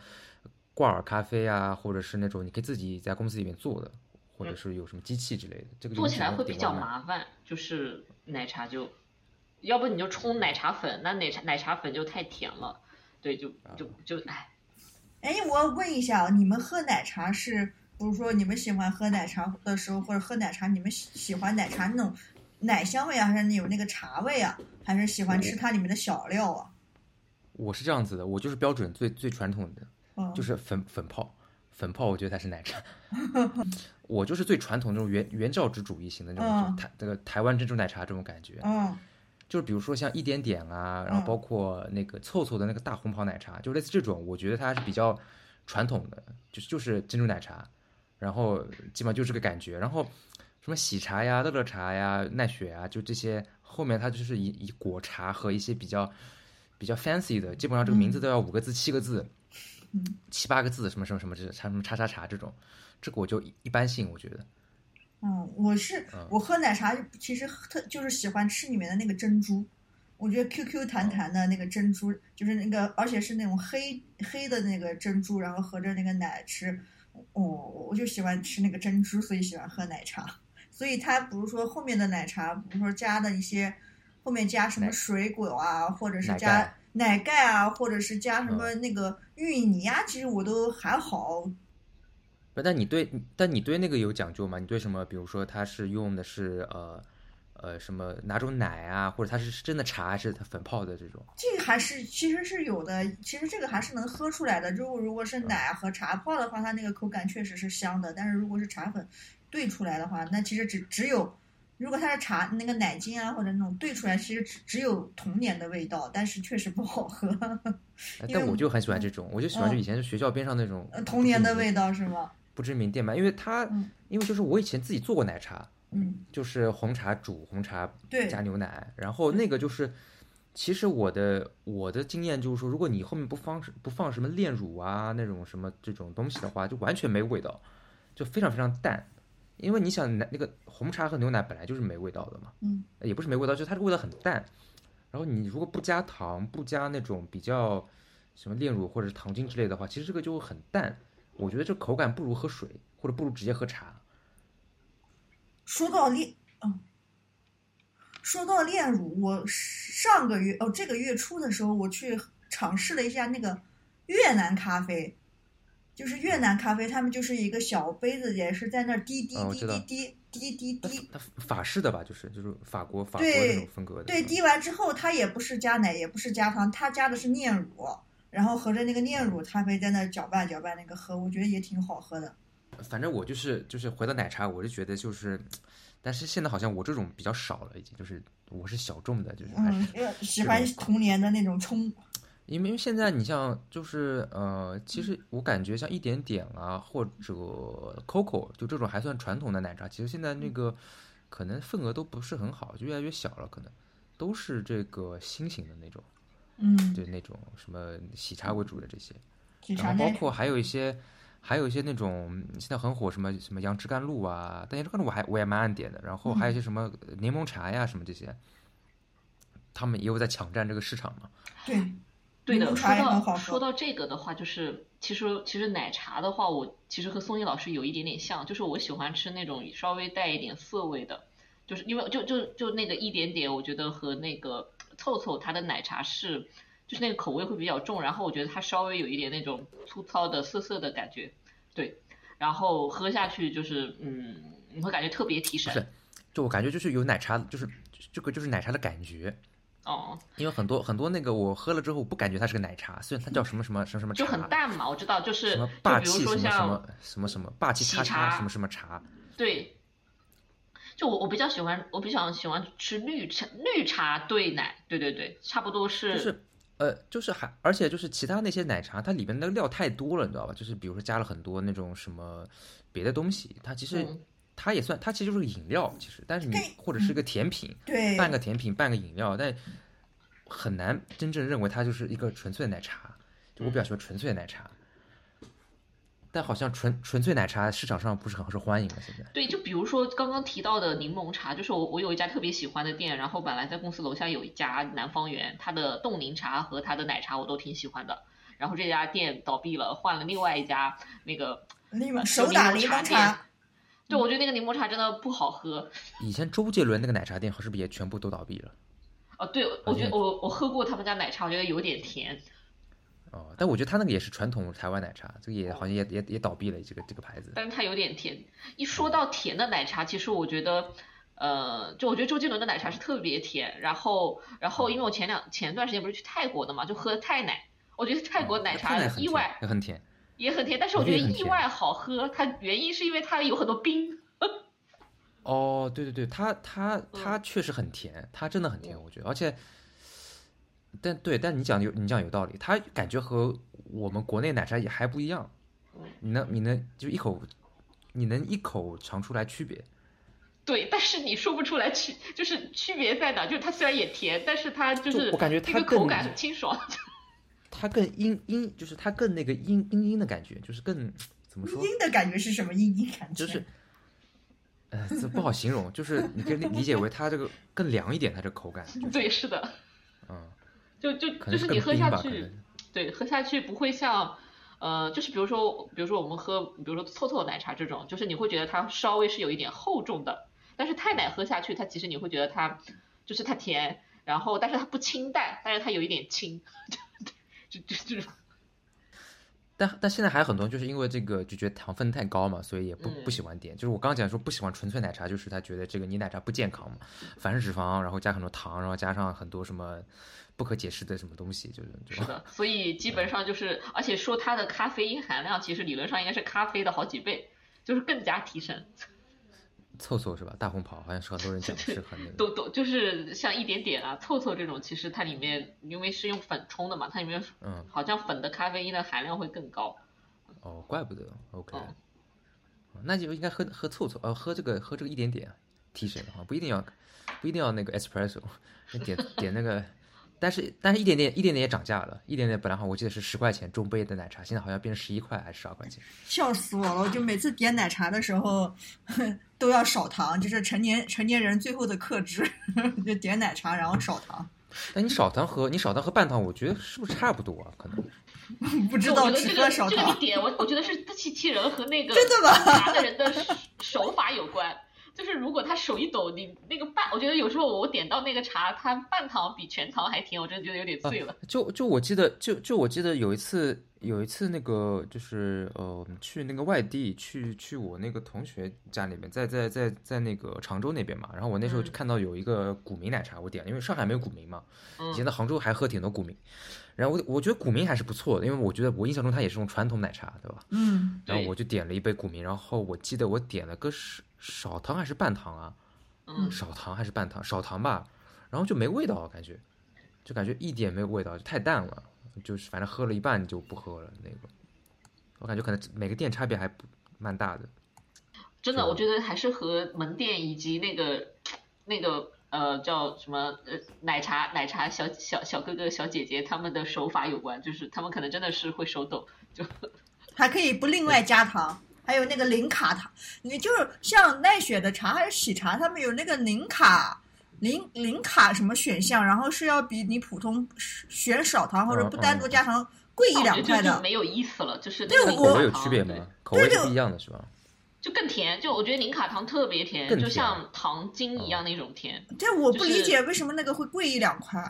Speaker 2: 挂耳咖啡啊，或者是那种你可以自己在公司里面做的，或者是有什么机器之类的，这个
Speaker 4: 做起来会比较麻烦，就是奶茶就要不你就冲奶茶粉，那奶茶奶茶粉就太甜了，对，就就就哎，
Speaker 3: 哎，我问一下，你们喝奶茶是，比如说你们喜欢喝奶茶的时候，或者喝奶茶，你们喜喜欢奶茶那种奶香味啊，还是有那个茶味啊，还是喜欢吃它里面的小料啊？
Speaker 2: 我是这样子的，我就是标准最最传统的，
Speaker 3: 嗯，
Speaker 2: 就是粉粉泡，粉泡我觉得才是奶茶。我就是最传统那种原原教旨主义型的那种，台这个台湾珍珠奶茶这种感觉。
Speaker 3: 嗯。
Speaker 2: 就是比如说像一点点啊，然后
Speaker 3: 嗯。
Speaker 2: 包括那个凑凑的那个大红袍奶茶，就类似这种，我觉得它是比较传统的，就是就是珍珠奶茶，然后基本上就这个感觉，然后什么喜茶呀、乐乐茶呀、奈雪啊，就这些后面它就是以以果茶和一些比较比较 fancy 的，基本上这个名字都要五个字、七个字、
Speaker 3: 嗯。
Speaker 2: 七八个字，什么什么什么这茶什么叉叉叉这种，这个我就一一般性，我觉得。
Speaker 3: 嗯，我是
Speaker 2: 嗯。
Speaker 3: 我喝奶茶其实特就是喜欢吃里面的那个珍珠，我觉得 QQ 弹弹的那个珍珠，就是那个而且是那种黑黑的那个珍珠，然后合着那个奶吃，哦，我就喜欢吃那个珍珠，所以喜欢喝奶茶。所以它比如说后面的奶茶，比如说加的一些后面加什么水果啊，或者是加
Speaker 2: 盖
Speaker 3: 奶盖啊，或者是加什么
Speaker 2: 嗯
Speaker 3: 那个芋泥啊，其实我都还好，
Speaker 2: 不，但你对，但你对那个有讲究吗？你对什么？比如说它是用的是呃呃什么哪种奶啊，或者它是真的茶还是它粉泡的这种？
Speaker 3: 这个还是其实是有的，其实这个还是能喝出来的。如果如果是奶和茶泡的话，它那个口感确实是香的。但是如果是茶粉兑出来的话，那其实只只有，如果它是茶那个奶精啊或者那种兑出来，其实只只有童年的味道，但是确实不好喝。
Speaker 2: 但我就很喜欢这种，我就喜欢就
Speaker 3: 嗯
Speaker 2: 以前就学校边上那种
Speaker 3: 呃童年的味
Speaker 2: 道
Speaker 3: 道是吗？
Speaker 2: 不知名店嘛，因为它
Speaker 3: 嗯
Speaker 2: 因为就是我以前自己做过奶茶，
Speaker 3: 嗯，
Speaker 2: 就是红茶煮红茶
Speaker 3: 对，
Speaker 2: 加牛奶，然后那个就是，其实我的我的经验就是说，如果你后面不放不放什么炼乳啊那种什么这种东西的话，就完全没味道，就非常非常淡。因为你想奶那个红茶和牛奶本来就是没味道的嘛，
Speaker 3: 嗯，
Speaker 2: 也不是没味道，就是它这个味道很淡。然后你如果不加糖，不加那种比较什么炼乳或者是糖精之类的话，其实这个就很淡。我觉得这口感不如喝水，或者不如直接喝茶。
Speaker 3: 说到炼，嗯，说到炼乳，我上个月哦，这个月初的时候，我去尝试了一下那个越南咖啡，就是越南咖啡，他们就是一个小杯子，也是在那儿滴滴滴滴滴滴滴滴，
Speaker 2: 它法式的吧，就是就是法国法国那种风格的。
Speaker 3: 对，滴完之后，它也不是加奶，也不是加糖，它加的是炼乳，然后合着那个炼乳咖啡在那儿搅拌搅拌那个喝，我觉得也挺好喝的。
Speaker 2: 反正我就是就是回到奶茶，我是觉得就是，但是现在好像我这种比较少了，已经就是我是小众的，就是还是、
Speaker 3: 嗯，呃喜欢童年的那种冲，
Speaker 2: 因为因为现在你像就是呃，其实我感觉像一点点啊或者 COCO 就这种还算传统的奶茶，其实现在那个可能份额都不是很好，就越来越小了，可能都是这个新型的那种，
Speaker 3: 嗯，
Speaker 2: 对那种什么喜茶为主的这些。然后包括还有一些，还有一些那种现在很火什么什么杨枝甘露啊，但杨枝甘露我还我也蛮爱点的。然后还有一些什么柠檬茶呀什么这些，他们也有在抢占这个市场嘛。
Speaker 3: 对，
Speaker 4: 对的，说到说。到这个的话，就是其实其实奶茶的话，我其实和宋一老师有一点点像，就是我喜欢吃那种稍微带一点涩味的，就是因为就就就那个一点点，我觉得和那个凑凑它的奶茶是就是那个口味会比较重，然后我觉得它稍微有一点那种粗糙的涩涩的感觉，对，然后喝下去就是嗯，你会感觉特别提神
Speaker 2: 是，就我感觉就是有奶茶，就是这个就是奶茶的感觉。
Speaker 4: 哦，
Speaker 2: 因为很多很多那个我喝了之后，我不感觉它是个奶茶，虽然它叫什么什么什么什么茶，
Speaker 4: 就很淡嘛，我知道，就是
Speaker 2: 什么
Speaker 4: 就
Speaker 2: 霸气什么什么什么什么霸气叉叉
Speaker 4: 茶
Speaker 2: 什么什么茶，
Speaker 4: 对，就我我比较喜欢，我比较喜欢吃绿茶绿茶兑奶，对对对，差不多是，
Speaker 2: 就是呃，就是还而且就是其他那些奶茶，它里面的料太多了，你知道吧？就是比如说加了很多那种什么别的东西，它其实
Speaker 4: 嗯
Speaker 2: 它也算，它其实就是个饮料，其实，但是你或者是一个甜品，
Speaker 3: 对，
Speaker 2: 半个甜品半个饮料，但很难真正认为它就是一个纯粹的奶茶。就我比较喜欢纯粹的奶茶。但好像纯纯粹奶茶市场上不是很受欢迎了，现在。
Speaker 4: 对，就比如说刚刚提到的柠檬茶，就是我我有一家特别喜欢的店，然后本来在公司楼下有一家南方园，它的冻柠茶和它的奶茶我都挺喜欢的，然后这家店倒闭了，换了另外一家那个
Speaker 3: 柠檬
Speaker 4: 呃
Speaker 3: 手打柠檬茶
Speaker 4: 店，对，我觉得那个柠檬茶真的不好喝。
Speaker 2: 以前周杰伦那个奶茶店是不是也全部都倒闭了？
Speaker 4: 哦，对，我觉得我我喝过他们家奶茶，我觉得有点甜。
Speaker 2: 哦，但我觉得他那个也是传统台湾奶茶，这个也好像也也也倒闭了，这个这个牌子。
Speaker 4: 但是它有点甜。一说到甜的奶茶，其实我觉得，呃，就我觉得周杰伦的奶茶是特别甜。然后，然后因为我前两前段时间不是去泰国的嘛，就喝泰奶，我觉得泰国奶茶意外
Speaker 2: 也很甜，
Speaker 4: 也很甜。但是我觉得意外好喝，它原因是因为它有很多冰。
Speaker 2: 哦，对对对，它它它确实很甜，它真的很甜，我觉得，而且。但对，但你讲有你讲有道理，它感觉和我们国内奶茶也还不一样。你能你能就一口，你能一口尝出来区别？
Speaker 4: 对，但是你说不出来区，就是区别在哪？就是它虽然也甜，但是它就是
Speaker 2: 我感觉它
Speaker 4: 口感很清爽。
Speaker 2: 它更阴阴，就是它更那个阴阴阴的感觉，就是更 怎么说？
Speaker 3: 阴的感觉是什么？阴阴感
Speaker 2: 觉？就是，呃，这不好形容，就是你可以理解为它这个更凉一点，它这口感。
Speaker 4: 对，是的。
Speaker 2: 嗯。
Speaker 4: 就就就是你喝下去，对，喝下去不会像，呃，就是比如说，比如说我们喝，比如说凑凑奶茶这种，就是你会觉得它稍微是有一点厚重的，但是太奶喝下去，它其实你会觉得它就是它甜，然后但是它不清淡，但是它有一点清，就就就就。
Speaker 2: 但但现在还有很多就是因为这个就觉得糖分太高嘛，所以也不不喜欢点。就是我刚刚讲说不喜欢纯粹奶茶，就是他觉得这个你奶茶不健康嘛，反式脂肪，然后加很多糖，然后加上很多什么不可解释的什么东西，就是
Speaker 4: 是的。所以基本上就是，而且说它的咖啡因含量其实理论上应该是咖啡的好几倍，就是更加提神。
Speaker 2: 凑凑是吧？大红袍好像是很多人讲 是很那个。
Speaker 4: 都都就是像一点点啊，凑凑这种，其实它里面因为是用粉冲的嘛，它里面
Speaker 2: 嗯，
Speaker 4: 好像粉的咖啡因的含量会更高。
Speaker 2: 哦，怪不得。OK，那就应该喝喝凑凑，呃，喝这个喝这个一点点提神啊，不一定要不一定要那个 espresso，点点那个。但是但是一点点一点点也涨价了，一点点本来好我记得是十块钱中杯的奶茶，现在好像变成十一块还是十二块钱。
Speaker 3: 笑死我了！我就每次点奶茶的时候 都要少糖，就是成年成年人最后的克制，就点奶茶然后少糖。
Speaker 2: 那你少糖和你少糖和半糖，我觉得是不是差不多啊？可能
Speaker 3: 不知道这个少糖。
Speaker 4: 这个点我我觉得是自欺欺人和那个
Speaker 3: 真的吗？
Speaker 4: 拿的人的手法有关。就是如果他手一抖，你那个半，我觉得有时候我点到那个茶，它半糖比全糖还甜，我真的觉得有点醉了。
Speaker 2: 就就我记得，就就我记得有一次，有一次那个就是呃去那个外地，去去我那个同学家里面，在在在在那个常州那边嘛。然后我那时候就看到有一个古茗奶茶，我点了，因为上海没有古茗嘛。以前在杭州还喝挺多古茗。然后我我觉得古茗还是不错的，因为我觉得我印象中它也是种传统奶茶，对吧？
Speaker 3: 嗯。
Speaker 2: 然后我就点了一杯古茗，然后我记得我点了个是。少糖还是半糖啊？
Speaker 4: 嗯，
Speaker 2: 少糖还是半糖？少糖吧，然后就没味道，感觉，就感觉一点没有味道，就太淡了，就是反正喝了一半就不喝了那个。我感觉可能每个店差别还不蛮大的。
Speaker 4: 真的，我觉得还是和门店以及那个那个呃叫什么呃奶茶奶茶小小小哥哥小姐姐他们的手法有关，就是他们可能真的是会手抖，就
Speaker 3: 还可以不另外加糖。还有那个零卡糖，你就是像奈雪的茶还是喜茶，他们有那个零卡零零卡什么选项，然后是要比你普通选少糖或者不单独加糖贵一两块的。
Speaker 4: 没有意思了，就是
Speaker 3: 对
Speaker 2: 口味有区别吗？口味是不一样的是吧？
Speaker 4: 就更甜，就我觉得零卡糖特别甜，就像糖精一样那种甜。
Speaker 3: 这我不理解为什么那个会贵一两块。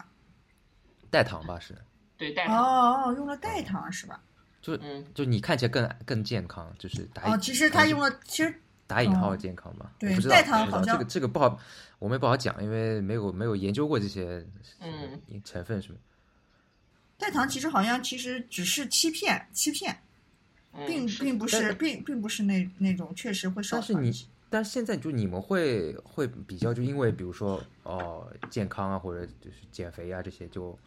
Speaker 2: 代糖吧是？
Speaker 4: 对代糖。
Speaker 3: 哦哦，用了代糖是吧？
Speaker 2: 就就你看起来更更健康，就是打
Speaker 3: 哦，其实他用了，其实
Speaker 2: 打引号健康嘛，
Speaker 3: 对，
Speaker 2: 代
Speaker 3: 糖好像
Speaker 2: 这个这个不好，我们也不好讲，因为没有没有研究过这些
Speaker 4: 嗯
Speaker 2: 成分什么。
Speaker 3: 代糖其实好像其实只是欺骗欺骗，并并不是并并不是那那种确实会少。
Speaker 2: 但是你但是现在就你们会会比较，就因为比如说哦健康啊，或者就是减肥啊这些就。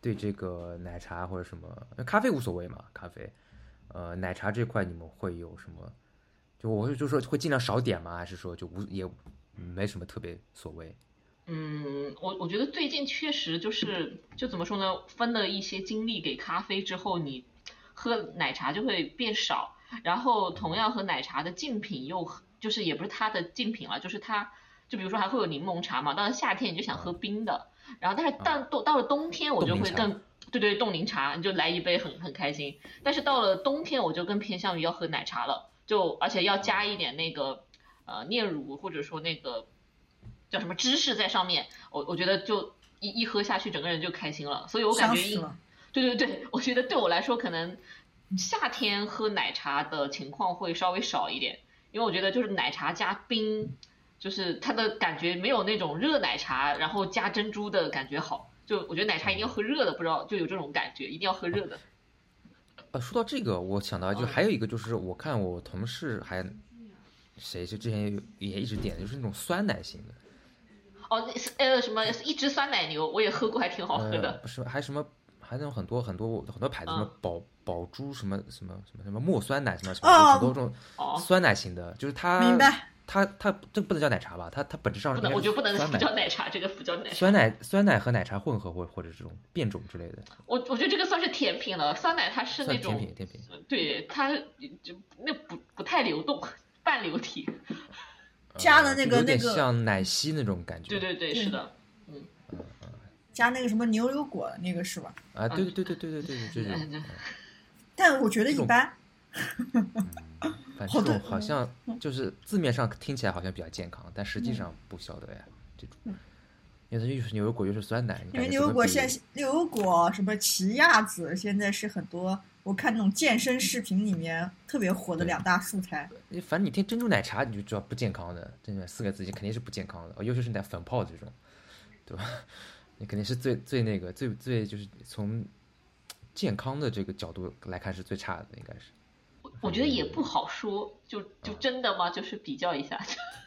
Speaker 2: 对这个奶茶或者什么咖啡无所谓嘛？咖啡，呃，奶茶这块你们会有什么？就我会就说会尽量少点吗？还是说就无也没什么特别所谓？
Speaker 4: 嗯，我我觉得最近确实就是就怎么说呢？分了一些精力给咖啡之后，你喝奶茶就会变少。然后同样和奶茶的竞品又就是也不是它的竞品了，就是它就比如说还会有柠檬茶嘛。到了夏天你就想喝冰的。然后，但是到到到了冬天，我就会更对对冻柠茶，你就来一杯很很开心。但是到了冬天，我就更偏向于要喝奶茶了，就而且要加一点那个呃炼乳或者说那个叫什么芝士在上面。我我觉得就一一喝下去，整个人就开心了。所以我感觉。对对对，我觉得对我来说，可能夏天喝奶茶的情况会稍微少一点，因为我觉得就是奶茶加冰，就是它的感觉没有那种热奶茶然后加珍珠的感觉好。就我觉得奶茶一定要喝热的，不知道就有这种感觉，一定要喝热的。
Speaker 2: 呃，说到这个，我想到就
Speaker 4: 嗯
Speaker 2: 还有一个就是，我看我同事还谁是之前也也一直点的，就是那种酸奶型的，
Speaker 4: 哦，那呃什么一只酸奶牛，我也喝过，还挺好喝
Speaker 2: 呃，
Speaker 4: 的。
Speaker 2: 不是还什么还那种很多很多很多牌子，什么
Speaker 4: 嗯
Speaker 2: 宝宝珠什么什么什么什么墨酸奶什么什么，
Speaker 3: 哦
Speaker 2: 很多种
Speaker 4: 哦，
Speaker 2: 酸奶型的，就是它
Speaker 3: 明白。
Speaker 2: 它它这不能叫奶茶吧？它它本质上
Speaker 4: 不能，我觉得不能不叫奶茶，这个不叫奶茶。
Speaker 2: 酸奶酸奶和奶茶混合或或者这种变种之类的，
Speaker 4: 我我觉得这个算是甜品了，酸奶它是那
Speaker 2: 种甜品甜品。
Speaker 4: 对它就那不不太流动，半流体。
Speaker 3: 加了那个那个
Speaker 2: 像奶昔那种感觉。
Speaker 4: 对对对，是的。
Speaker 3: 嗯加那个什么牛油果那个是吧？
Speaker 2: 啊，对对对对对对对对，
Speaker 3: 但我觉得一般。
Speaker 2: 反正这种好像就是字面上听起来好像比较健康，但实际上不晓得呀。这种，因为它又是牛油果又是酸奶，
Speaker 3: 因为牛油果现牛油果什么奇亚籽，现在是很多我看那种健身视频里面特别火的两大素材。
Speaker 2: 你反正你听珍珠奶茶你就知道不健康的，珍珠奶四个字肯定是不健康的，尤其是奶粉泡这种，对吧？你肯定是最最那个最最就是从健康的这个角度来看是最差的，应该是。
Speaker 4: 我我觉得也不好说，就就真的吗？就是比较一下，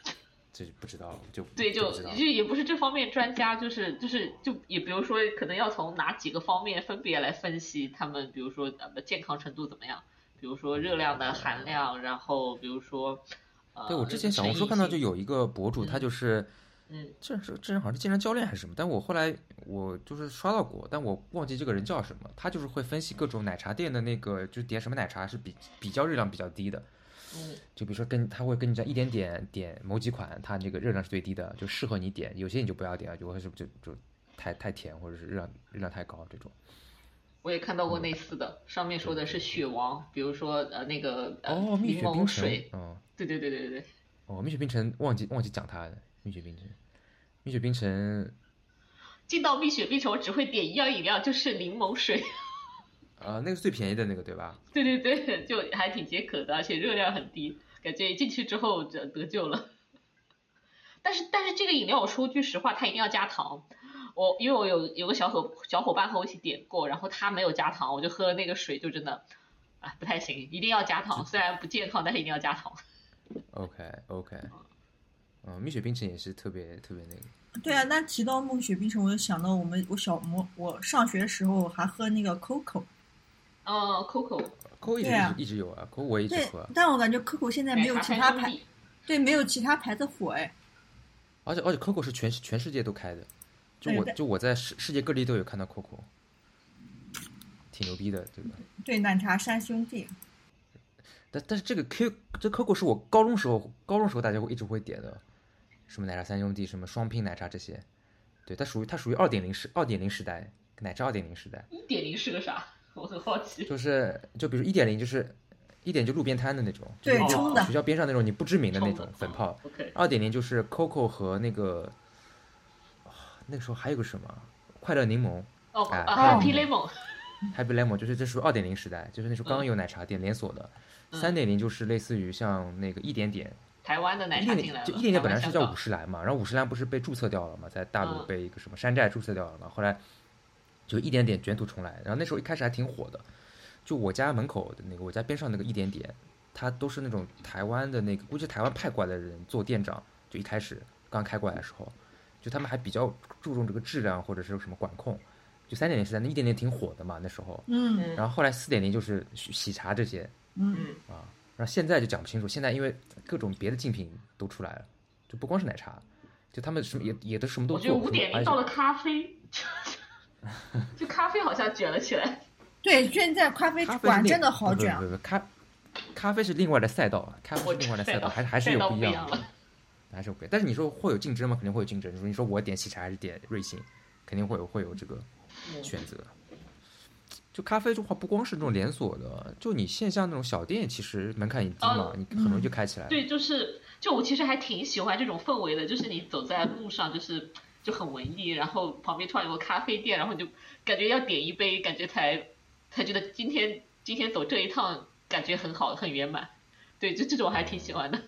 Speaker 2: 这就不知道，就
Speaker 4: 对，就就也不是这方面专家，就是就是就也比如说，可能要从哪几个方面分别来分析他们，比如说呃健康程度怎么样，比如说热量的含量，然后比如说呃，
Speaker 2: 对我之前小红书看到就有一个博主，他
Speaker 4: 嗯。
Speaker 2: 就是，
Speaker 4: 嗯，
Speaker 2: 这是这人好像是健身教练还是什么，但我后来我就是刷到过，但我忘记这个人叫什么。他就是会分析各种奶茶店的那个，就是点什么奶茶是比比较热量比较低的，
Speaker 4: 嗯
Speaker 2: 就比如说跟他会跟你讲一点点点某几款，它这个热量是最低的，就适合你点，有些你就不要点了，就会是就就太太甜或者是热量热量太高这种。
Speaker 4: 我也看到过类似的，上面说的是雪王，比如说呃那个呃
Speaker 2: 哦，蜜
Speaker 4: 柠
Speaker 2: 雪冰城
Speaker 4: 檬水，，
Speaker 2: 嗯，
Speaker 4: 对对对对对对，
Speaker 2: 哦，蜜雪冰城忘记忘记讲它的蜜雪冰城，蜜雪冰城
Speaker 4: 进到蜜雪冰城，我只会点一样饮料，就是柠檬水。
Speaker 2: 啊、那个是最便宜的那个对吧？
Speaker 4: 对对对，就还挺解渴的，而且热量很低，感觉一进去之后就得救了。但是但是这个饮料，我说句实话，它一定要加糖。我因为我有有个小伙小伙伴和我一起点过，然后他没有加糖，我就喝了那个水，就真的啊不太行，一定要加糖。虽然不健康，但是一定要加糖。
Speaker 2: OK OK，嗯，蜜雪冰城也是特别特别那个，
Speaker 3: 对啊，那提到蜜雪冰城，我就想到我们我小我我上学的时候还喝那个 COCO。
Speaker 4: 哦
Speaker 2: ，COCO，COCO 一直、
Speaker 3: 啊
Speaker 2: 一直有啊，，COCO 我也一直喝啊，，
Speaker 3: 但我感觉 COCO 现在没有其他牌，对，没有其他牌子火哎。
Speaker 2: 而且而且 Coco 是全全世界都开的，就我就我在世世界各地都有看到 Coco，挺牛逼的这个。
Speaker 3: 对，奶茶三兄弟。
Speaker 2: 但但是这个 Q 这 Coco 是我高中时候高中时候大家会一直会点的，什么奶茶三兄弟，什么双拼奶茶这些，对，它属于它属于二点零时二点零时代，奶茶二点零时代，
Speaker 4: 一点零是个啥？我很好奇。
Speaker 2: 就是就比如一点零就是一点就路边摊的那种，就是
Speaker 3: 对冲的
Speaker 2: 学校边上那种你不知名的那种粉泡
Speaker 4: ，OK，
Speaker 2: 二点零就是 COCO 和那个，啊那个时候还有个什么快乐柠檬
Speaker 4: 哦，Happy
Speaker 2: Lemon，Happy Lemon，就是这属于二点零时代，就是那时候刚刚有奶茶店连锁的。
Speaker 4: 嗯
Speaker 2: 三点零就是类似于像那个一点点，
Speaker 4: 台湾的奶
Speaker 2: 一
Speaker 4: 茶进来了。
Speaker 2: 点点就一点点本来是叫五十岚嘛，然后五十岚不是被注册掉了嘛，在大陆
Speaker 4: 嗯。
Speaker 2: 被一个什么山寨注册掉了嘛，后来就一点点卷土重来，然后那时候一开始还挺火的，就我家门口的那个我家边上那个一点点，他都是那种台湾的那个估计台湾派过来的人做店长，就一开始刚开过来的时候，就他们还比较注重这个质量或者是什么管控，就三点零时代那一点点挺火的嘛那时候，
Speaker 3: 嗯。
Speaker 4: 嗯
Speaker 2: 然后后来四点零就是喜喜茶这些，
Speaker 3: 嗯，
Speaker 4: 嗯，
Speaker 2: 然后现在就讲不清楚，现在因为各种别的竞品都出来了，就不光是奶茶，就他们什么也也都什么都
Speaker 4: 我觉得
Speaker 2: 做，
Speaker 4: 五点到了咖啡，就咖啡好像卷了起来。
Speaker 3: 对，现在咖啡馆真的好卷啊
Speaker 2: 不。不不咖咖啡是另外的赛道，咖啡是另外的赛道，
Speaker 4: 赛道
Speaker 2: 还还是有不一样的还是有不一样。但是你说会有竞争吗？肯定会有竞争。你说你说我点喜茶还是点瑞幸，肯定会有会有这个
Speaker 4: 嗯
Speaker 2: 选择。就咖啡的话，不光是这种连锁的，就你线下那种小店，其实门槛也低嘛，
Speaker 4: 哦
Speaker 2: 你很容易就开起来了。
Speaker 4: 对，就是就我其实还挺喜欢这种氛围的，就是你走在路上，就是就很文艺，然后旁边突然有个咖啡店，然后你就感觉要点一杯，感觉才才觉得今天今天走这一趟感觉很好，很圆满。对，就这种我还挺喜欢的。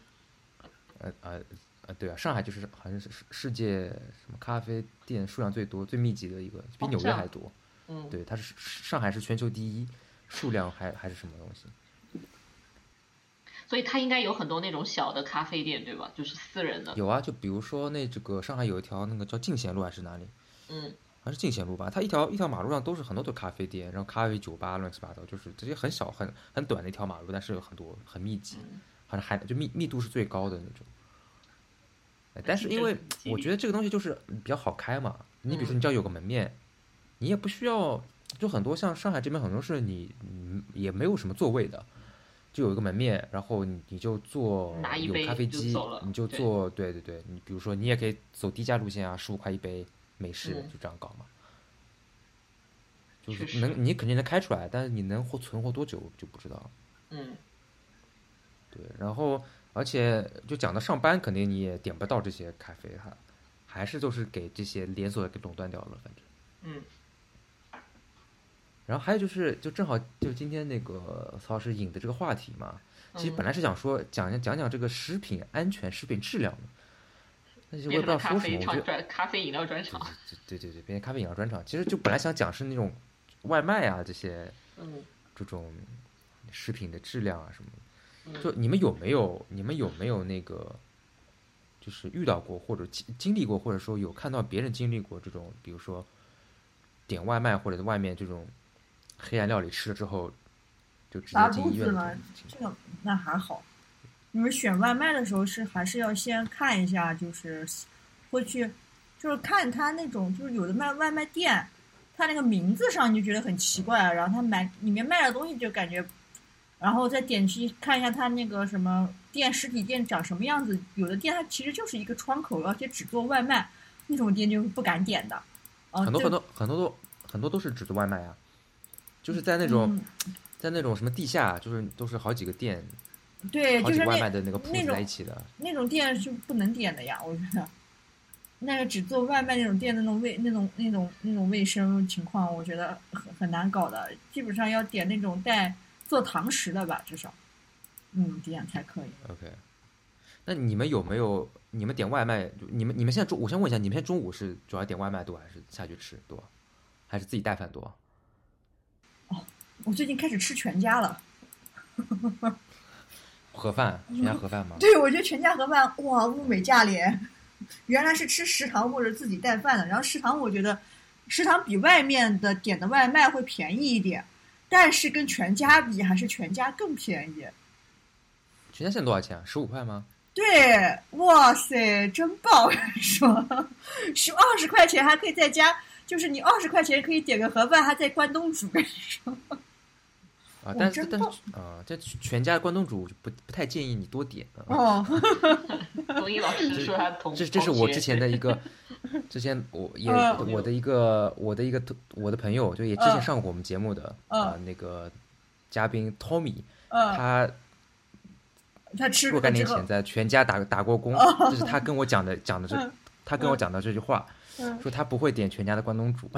Speaker 2: 呃呃呃，对啊，上海就是好像是世世界什么咖啡店数量最多、最密集的一个，比纽约还多。
Speaker 4: 嗯，
Speaker 2: 对，它是上海是全球第一，数量还还是什么东西？
Speaker 4: 所以它应该有很多那种小的咖啡店，对吧？就是私人的。
Speaker 2: 有啊，就比如说那这个上海有一条那个叫进贤路还是哪里？
Speaker 4: 嗯
Speaker 2: 好像是进贤路吧，它一条一条马路上都是很多的咖啡店，然后咖啡酒吧乱七八糟，就是这些很小很很短的一条马路，但是有很多很密集，
Speaker 4: 嗯
Speaker 2: 好像还就密密度是最高的那种。哎但是因为我觉得这个东西就是比较好开嘛，你比如说
Speaker 4: 嗯
Speaker 2: 你只要有个门面，你也不需要，就很多像上海这边很多是你嗯也没有什么座位的，就有一个门面，然后你你就坐有咖啡机
Speaker 4: 就，
Speaker 2: 你就
Speaker 4: 对
Speaker 2: 坐对对对，你比如说你也可以走低价路线啊，十五块一杯美式
Speaker 4: 嗯
Speaker 2: 就这样搞嘛。就是能，你肯定能开出来，但是你能活存活多久就不知道了。
Speaker 4: 嗯，
Speaker 2: 对，然后而且就讲到上班，肯定你也点不到这些咖啡哈，还是就是给这些连锁给垄断掉了，反正。
Speaker 4: 嗯。
Speaker 2: 然后还有就是，就正好就今天那个曹老师引的这个话题嘛，其实
Speaker 4: 嗯
Speaker 2: 本来是想说讲讲讲这个食品安全、食品质量的，但是我也不知道说什么，
Speaker 4: 咖啡
Speaker 2: 我觉得
Speaker 4: 咖啡饮料专场。
Speaker 2: 对对对，变成咖啡饮料专场。其实就本来想讲是那种外卖啊这些
Speaker 4: 嗯
Speaker 2: 这种食品的质量啊什么的。
Speaker 4: 嗯
Speaker 2: 就你们有没有你们有没有那个，就是遇到过或者经经历过，或者说有看到别人经历过这种，比如说点外卖或者在外面这种黑暗料理吃了之后，就直接
Speaker 3: 拉
Speaker 2: 进医院的
Speaker 3: 肚子吗
Speaker 2: 这
Speaker 3: 个那还好。你们选外卖的时候是还是要先看一下，就是会去，就是看他那种，就是有的卖外卖店，他那个名字上你就觉得很奇怪，然后他买里面卖的东西就感觉，然后再点击看一下他那个什么店实体店长什么样子，有的店它其实就是一个窗口，而且只做外卖，那种店就是不敢点的。哦，
Speaker 2: 很多很多很多都很多都是只做外卖啊，就是在那种、
Speaker 3: 嗯
Speaker 2: 在那种什么地下，就是都是好几个店，
Speaker 3: 对，就是外
Speaker 2: 卖的那个铺子在一起的。
Speaker 3: 那种店是不能点的呀，我觉得。那个只做外卖那种店的那种卫那种那种那种卫生情况，我觉得很很难搞的。基本上要点那种带做堂食的吧，至少，嗯，这样才可以。
Speaker 2: OK，那你们有没有你们点外卖？你们你们现在中，我先问一下，你们现在中午是主要点外卖多，还是下去吃多，还是自己带饭多？
Speaker 3: 我最近开始吃全家了，
Speaker 2: 盒饭，全家盒饭吗？
Speaker 3: 对我觉得全家盒饭哇物美价廉，原来是吃食堂或者自己带饭的。然后食堂我觉得食堂比外面的点的外卖会便宜一点，但是跟全家比还是全家更便宜。
Speaker 2: 全家现在多少钱啊？十五块吗？
Speaker 3: 对，哇塞，真棒！我跟你说，十二十块钱还可以在家，就是你二十块钱可以点个盒饭，还在关东煮。跟你说，
Speaker 2: 啊，但是但是啊，这全家关东煮不不太建议你多点啊。
Speaker 3: 哦，
Speaker 4: 东一老师说他同
Speaker 2: 这这是我之前的一个，之前我也
Speaker 3: 嗯
Speaker 2: 我的一个我的一个我的朋友，就也之前
Speaker 3: 嗯
Speaker 2: 上过我们节目的
Speaker 3: 嗯
Speaker 2: 啊那个嘉宾 Tommy，
Speaker 3: 嗯，
Speaker 2: 他
Speaker 3: 他吃
Speaker 2: 若干年前，在全家打打过工，这是他跟我讲的 讲的这
Speaker 3: 嗯，
Speaker 2: 他跟我讲的这句话，
Speaker 3: 嗯，
Speaker 2: 说他不会点全家的关东煮，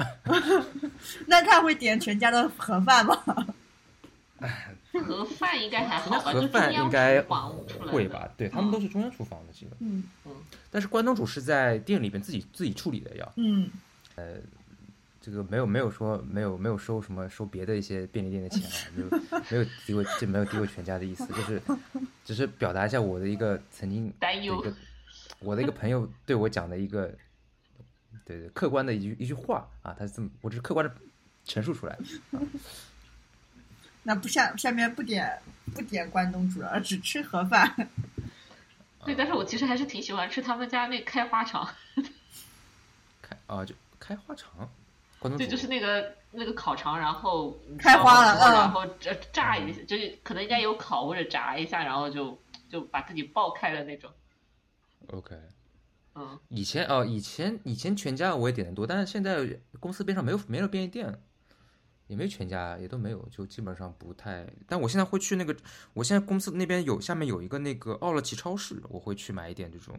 Speaker 3: 那他会点全家的盒饭吗？
Speaker 4: 盒饭应该还好吧？
Speaker 2: 盒饭应该会吧？对他们都是中央厨房的，基本。
Speaker 3: 嗯嗯
Speaker 2: 但是关东煮是在店里边自己自己处理的要，
Speaker 3: 嗯，呃
Speaker 2: 这个没有没有说没有没有收什么收别的一些便利店的钱啊，就没有诋毁这没有诋毁全家的意思，就是 只是表达一下我的一个曾经的
Speaker 4: 担忧
Speaker 2: 一个我的一个朋友对我讲的一个对对客观的一句一句话啊，他是这么我只是客观的陈述出来的。
Speaker 3: 那不下下面不点不点关东煮了，只吃盒饭。
Speaker 4: 对，但是我其实还是挺喜欢吃他们家那开花肠，
Speaker 2: 开啊就开花肠，关东煮
Speaker 4: 对，就是那个那个烤肠，然后
Speaker 3: 开花了嗯
Speaker 4: 然后炸炸一下，就是可能应该有烤或者炸一下，然后就就把自己爆开的那种。
Speaker 2: OK。
Speaker 4: 嗯，
Speaker 2: 以前哦，以前以前全家我也点的多，但是现在公司边上没有没有便利店，也没全家，也都没有，就基本上不太。但我现在会去那个，我现在公司那边有下面有一个那个奥乐奇超市，我会去买一点这种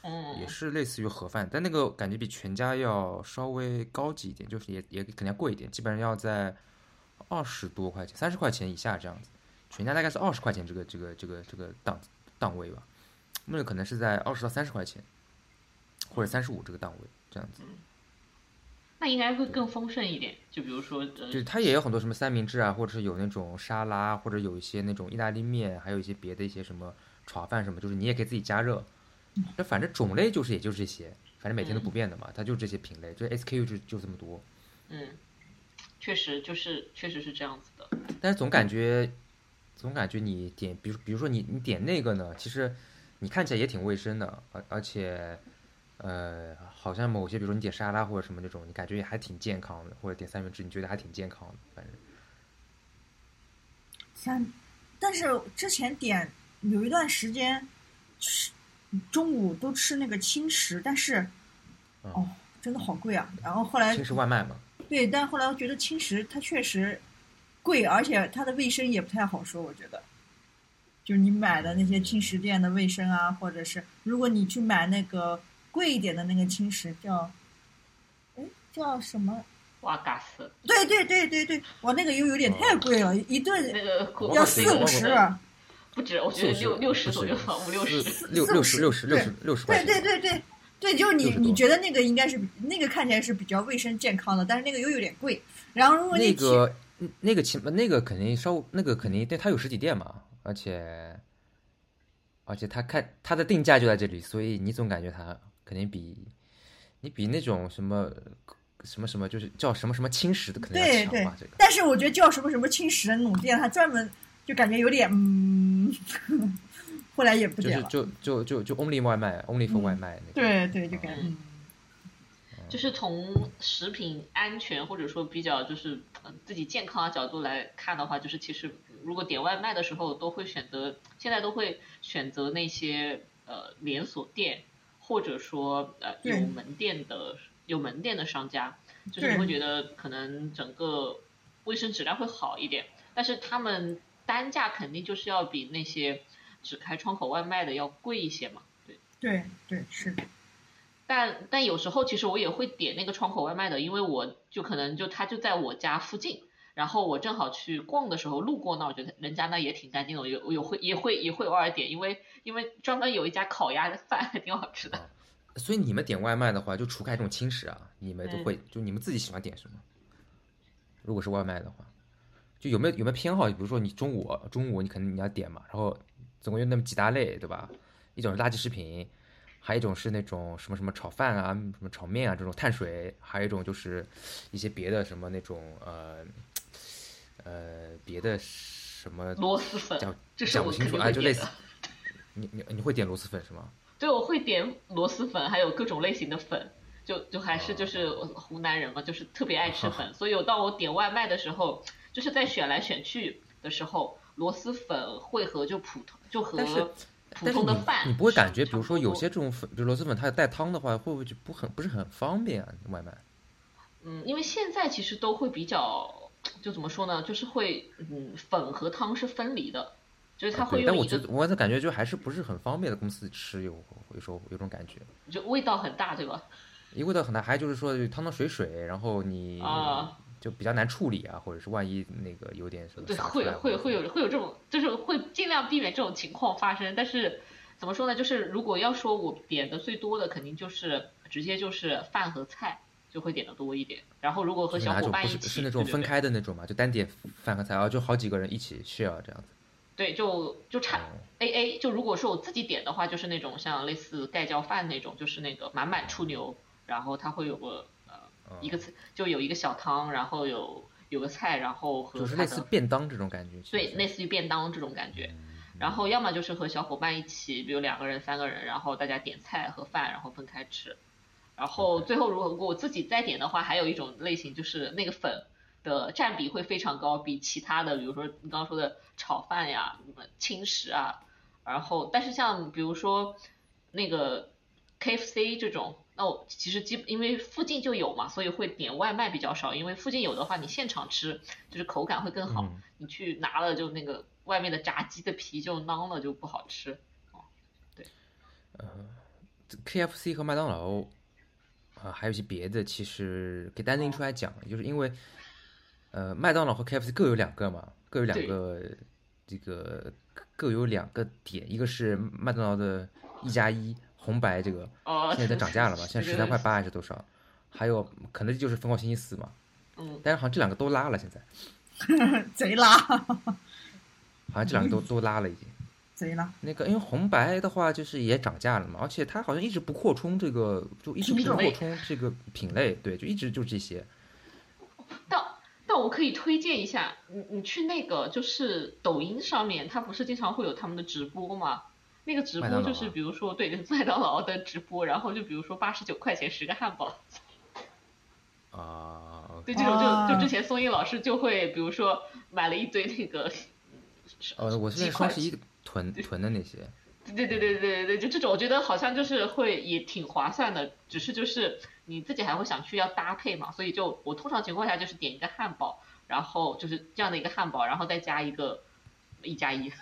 Speaker 4: 嗯
Speaker 2: 也是类似于盒饭，但那个感觉比全家要稍微高级一点，就是也也肯定要贵一点，基本上要在二十多块钱、三十块钱以下这样子。全家大概是二十块钱这个这个这个这个档档位吧，那个可能是在二十到三十块钱，或者三十五这个档位这样子。
Speaker 4: 那应该会更丰盛一点。就比如说，呃，
Speaker 2: 对，它也有很多什么三明治啊，或者是有那种沙拉，或者有一些那种意大利面，还有一些别的一些什么炒饭什么，就是你也可以自己加热。那反正种类就是也就是这些，反正每天都不变的嘛，它就这些品类，就 SKU 就就这么多。
Speaker 4: 嗯，确实就是确实是这样子的。
Speaker 2: 但是总感觉，总感觉你点，比如比如说你你点那个呢，其实你看起来也挺卫生的，而而且，呃，好像某些比如说你点沙拉或者什么那种，你感觉也还挺健康的，或者点三明治，你觉得还挺健康的，反正。
Speaker 3: 三，但是之前点有一段时间吃中午都吃那个轻食，但是
Speaker 2: 嗯
Speaker 3: 哦，真的好贵啊。然后后来
Speaker 2: 轻食外卖嘛，
Speaker 3: 对，但后来我觉得轻食它确实贵，而且它的卫生也不太好说，我觉得。就是你买的那些轻食店的卫生啊，或者是如果你去买那个贵一点的那个青石，叫，哎，叫什么？
Speaker 4: 瓦嘎斯，
Speaker 3: 对对对对对，我那个又有点太贵了，一顿
Speaker 4: 那个
Speaker 3: 要四五十。
Speaker 4: 不止，我觉得六六十左右吧，五六十。
Speaker 2: 六六十六十六十六十块
Speaker 3: 对
Speaker 2: 钱。
Speaker 3: 对对对对，就是你你觉得那个应该是比那个看起来是比较卫生健康的，但是那个又有点贵。然后如果你去
Speaker 2: 那个那个起码那个肯定稍那个肯定，对它有实体店嘛，而且而且它看它的定价就在这里，所以你总感觉它肯定比你比那种什么什么什么就是叫什么什么轻食的可能要
Speaker 3: 对对
Speaker 2: 强吧，这个。
Speaker 3: 但是我觉得叫什么什么轻食的那种店，它专门就感觉有点嗯，后来也不点了。
Speaker 2: 就是就就就就 only 外卖，only for
Speaker 3: 嗯
Speaker 2: 外卖那种。
Speaker 3: 对对，就感觉嗯，
Speaker 4: 就是从食品安全或者说比较就是呃自己健康的角度来看的话，就是其实如果点外卖的时候都会选择，现在都会选择那些呃连锁店或者说呃有门店的有门店的商家，就是你会觉得可能整个卫生质量会好一点，但是他们单价肯定就是要比那些只开窗口外卖的要贵一些嘛，对。
Speaker 3: 对对是的，
Speaker 4: 但但有时候其实我也会点那个窗口外卖的，因为我就可能就他就在我家附近，然后我正好去逛的时候路过那，我觉得人家那也挺干净的，我有有会也会也会偶尔点，因为因为专门有一家烤鸭的饭还挺好吃的。
Speaker 2: 所以你们点外卖的话，就除开这种轻食啊，你们都
Speaker 4: 嗯
Speaker 2: 会、就你们自己喜欢点什么？如果是外卖的话，就有没有有没有偏好？比如说你中午中午你可能你要点嘛，然后总共有那么几大类，对吧？一种是垃圾食品，还有一种是那种什么什么炒饭啊、什么炒面啊这种碳水，还有一种就是一些别的什么那种呃呃别的什么
Speaker 4: 螺蛳粉
Speaker 2: 讲，
Speaker 4: 这是
Speaker 2: 讲不清楚啊，就类似。你你你会点螺蛳粉是吗？
Speaker 4: 对，我会点螺蛳粉，还有各种类型的粉，就就还是就是湖南人嘛，就是特别爱吃粉，所以我当我点外卖的时候，就是在选来选去的时候，螺蛳粉会和就普通就和普通的饭
Speaker 2: 你不会感觉，比如说有些这种粉，比如螺蛳粉，它带汤的话，会不会就不很不是很方便啊？外卖
Speaker 4: 嗯，因为现在其实都会比较，就怎么说呢，就是会，嗯，粉和汤是分离的，就是它
Speaker 2: 啊对但我觉得我的感觉就还是不是很方便的，公司吃有有时候有种感觉，
Speaker 4: 就味道很大，对吧？
Speaker 2: 一味道很大，还就是说汤汤水水，然后你
Speaker 4: 啊
Speaker 2: 就比较难处理啊，或者是万一那个有点什么
Speaker 4: 对，会会会有会有这种，就是会尽量避免这种情况发生。但是怎么说呢？就是如果要说我点的最多的，肯定就是直接就是饭和菜就会点的多一点。然后如果和小伙伴一起，
Speaker 2: 是那种分开的那种嘛，就单点饭和菜，啊，就好几个人一起 share 这样子。
Speaker 4: 对，就就差
Speaker 2: 哦
Speaker 4: A A。就如果说我自己点的话，就是那种像类似盖浇饭那种，就是那个满满出牛，然后它会有个呃
Speaker 2: 哦
Speaker 4: 一个菜，就有一个小汤，然后有有个菜，然后和
Speaker 2: 就是类似便当这种感觉。
Speaker 4: 对，类似于便当这种感觉。然后要么就是和小伙伴一起，比如两个人、三个人，然后大家点菜和饭，然后分开吃。然后最后如果我自己再点的话，还有一种类型就是那个粉的占比会非常高，比其他的，比如说你刚刚说的炒饭呀、什么轻食啊，然后但是像比如说那个 KFC 这种，那我其实基因为附近就有嘛，所以会点外卖比较少，因为附近有的话你现场吃就是口感会更好，
Speaker 2: 嗯。
Speaker 4: 你去拿了就那个外面的炸鸡的皮就囊了就不好吃。
Speaker 2: KFC 和麦当劳啊，还有一些别的，其实给单拎出来讲，就是因为呃，麦当劳和 KFC 各有两个嘛，各有两个这个各有两个点，一个是麦当劳的一加一红白这个
Speaker 4: 哦，
Speaker 2: 现在在涨价了嘛，现在十三块
Speaker 4: 八。
Speaker 2: 八还是多少？还有肯德基就是疯狂星期四嘛，
Speaker 4: 嗯，
Speaker 2: 但是好像这两个都拉了，现在
Speaker 3: 贼拉，
Speaker 2: 好像这两个都都拉了已经。那个因为红白的话就是也涨价了嘛，而且它好像一直不扩充这个，就一直不扩充这个品类，对，就一直就这些。
Speaker 4: 但但我可以推荐一下，你你去那个就是抖音上面，它不是经常会有他们的直播吗？那个直播就是比如说对，就是麦当劳的直播，然后就比如说八十九块钱十个汉堡，
Speaker 2: 啊，
Speaker 4: 对这种
Speaker 3: 啊
Speaker 4: 就就之前松一老师就会比如说买了一堆那个，
Speaker 2: 呃，我是
Speaker 4: 几块
Speaker 2: 在双十一囤囤的那些，
Speaker 4: 对对对对对对，就这种我觉得好像就是会也挺划算的，只是就是你自己还会想去要搭配嘛，所以就我通常情况下就是点一个汉堡，然后就是这样的一个汉堡，然后再加一个一加一。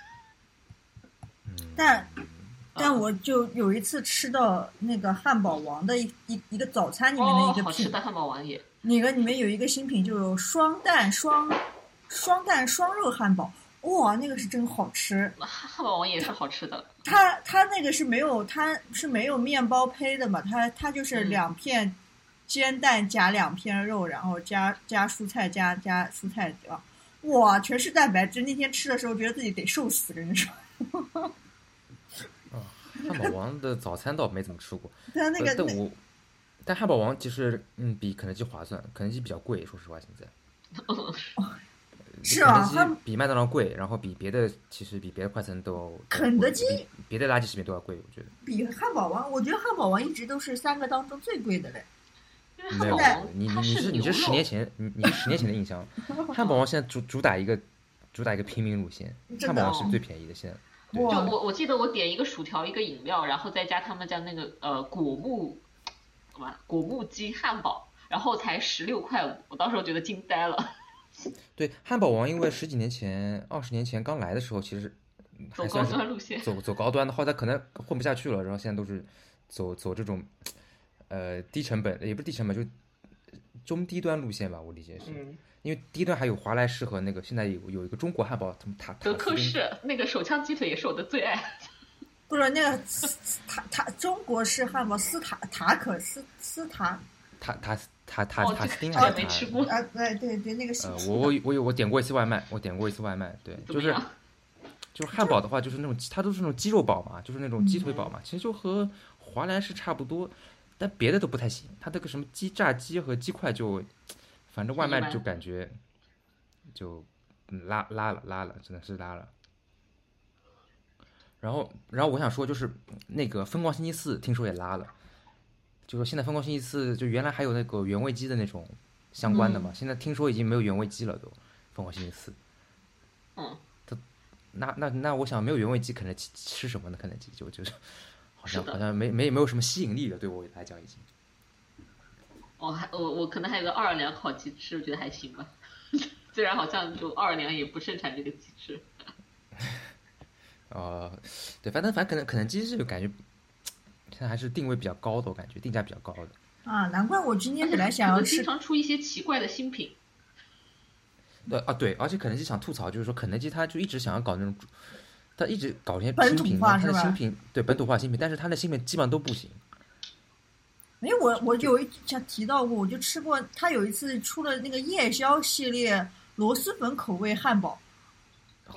Speaker 3: 但
Speaker 4: 嗯。
Speaker 3: 但我就有一次吃到那个汉堡王的一一一个早餐里面的
Speaker 4: 哦
Speaker 3: 一，个品，
Speaker 4: 好吃的汉堡王也，
Speaker 3: 那个里面有一个新品，就有双蛋双双蛋双肉汉堡，哇，那个是真好吃。
Speaker 4: 汉汉堡王也是好吃的。
Speaker 3: 它它那个是没有，它是没有面包胚的嘛，它它就是
Speaker 4: 嗯
Speaker 3: 两片煎蛋夹两片肉，然后加加蔬菜加加蔬菜啊，哇，全是蛋白质。那天吃的时候觉得自己得瘦死，跟你说，
Speaker 2: 汉堡王的早餐倒没怎么吃过，
Speaker 3: 它那个
Speaker 2: 但我但汉堡王其实嗯比肯德基划算，肯德基比较贵，说实话现在。
Speaker 3: 是啊
Speaker 2: 肯德基比麦当劳贵，然后比别的其实比别的快餐都
Speaker 3: 肯德基
Speaker 2: 比别的垃圾食品都要贵，我觉得。
Speaker 3: 比汉堡王，我觉得汉堡王一直都是三个当中最贵的嘞。
Speaker 4: 因为
Speaker 2: 没有
Speaker 4: 汉堡王，
Speaker 2: 你你是你是十年前，你你是十年前的印象。汉堡王现在主主打一个主打一个平民路线，
Speaker 4: 哦
Speaker 2: 汉堡王是最便宜的现在。
Speaker 4: 就我我记得我点一个薯条一个饮料，然后再加他们家那个呃果木，什么果木鸡汉堡，然后才十六块五，我当时我觉得惊呆了。
Speaker 2: 对，汉堡王因为十几年前、二十年前刚来的时候，其实嗯
Speaker 4: 走高
Speaker 2: 还算是
Speaker 4: 端路线，
Speaker 2: 走走高端的，话，他可能混不下去了，然后现在都是走走这种呃低成本，也不是低成本，就中低端路线吧，我理解是。
Speaker 4: 嗯，
Speaker 2: 因为低端还有华莱士和那个现在有有一个中国汉堡，他们塔
Speaker 4: 德克士那个手枪鸡腿也是我的最爱。
Speaker 3: 不是那个塔塔中国式汉堡斯塔塔可斯斯塔
Speaker 2: 塔塔斯塔塔
Speaker 4: 哦，
Speaker 2: 塔
Speaker 4: 这个
Speaker 2: 斯汀还是塔
Speaker 4: 我也没吃过，
Speaker 3: 啊，对对对，那个是
Speaker 2: 呃，我我我有我点过一次外卖，我点过一次外卖，对，就是？就是汉堡的话，就是那种它都是那种鸡肉堡嘛，就是那种鸡腿堡嘛，其实就和华莱士差不多，但别的都不太行。它那个什么鸡炸鸡和鸡块就，反正外卖就感觉就嗯拉拉了拉了，真的是拉了。然后，然后我想说，就是那个疯狂星期四，听说也拉了，就说现在疯狂星期四就原来还有那个原味鸡的那种相关的嘛，现在听说已经没有原味鸡了都，疯狂星期四。
Speaker 4: 嗯，他
Speaker 2: 那那那，我想没有原味鸡，肯德基吃什么呢？肯德基就就是，好像
Speaker 4: 是
Speaker 2: 好像没没没有什么吸引力了，对我来讲已经。
Speaker 4: 我还我我可能还有个奥尔良烤鸡翅，我觉得还行吧。虽然好像就奥尔良也不盛产这个鸡翅。
Speaker 2: 呃，对，反正反正可能肯德基是感觉现在还是定位比较高的，我感觉定价比较高的。
Speaker 3: 啊，难怪我今天本来想要吃，
Speaker 4: 经常出一些奇怪的新品。
Speaker 2: 对啊，对，而且肯德基想吐槽，就是说肯德基他就一直想要搞那种，他一直搞那些
Speaker 3: 本土
Speaker 2: 新品，他
Speaker 3: 化是吧
Speaker 2: 的新品对本土化新品，但是他的新品基本上都不行。
Speaker 3: 哎，我我有一家提到过，我就吃过，他有一次出了那个夜宵系列螺蛳粉口味汉堡，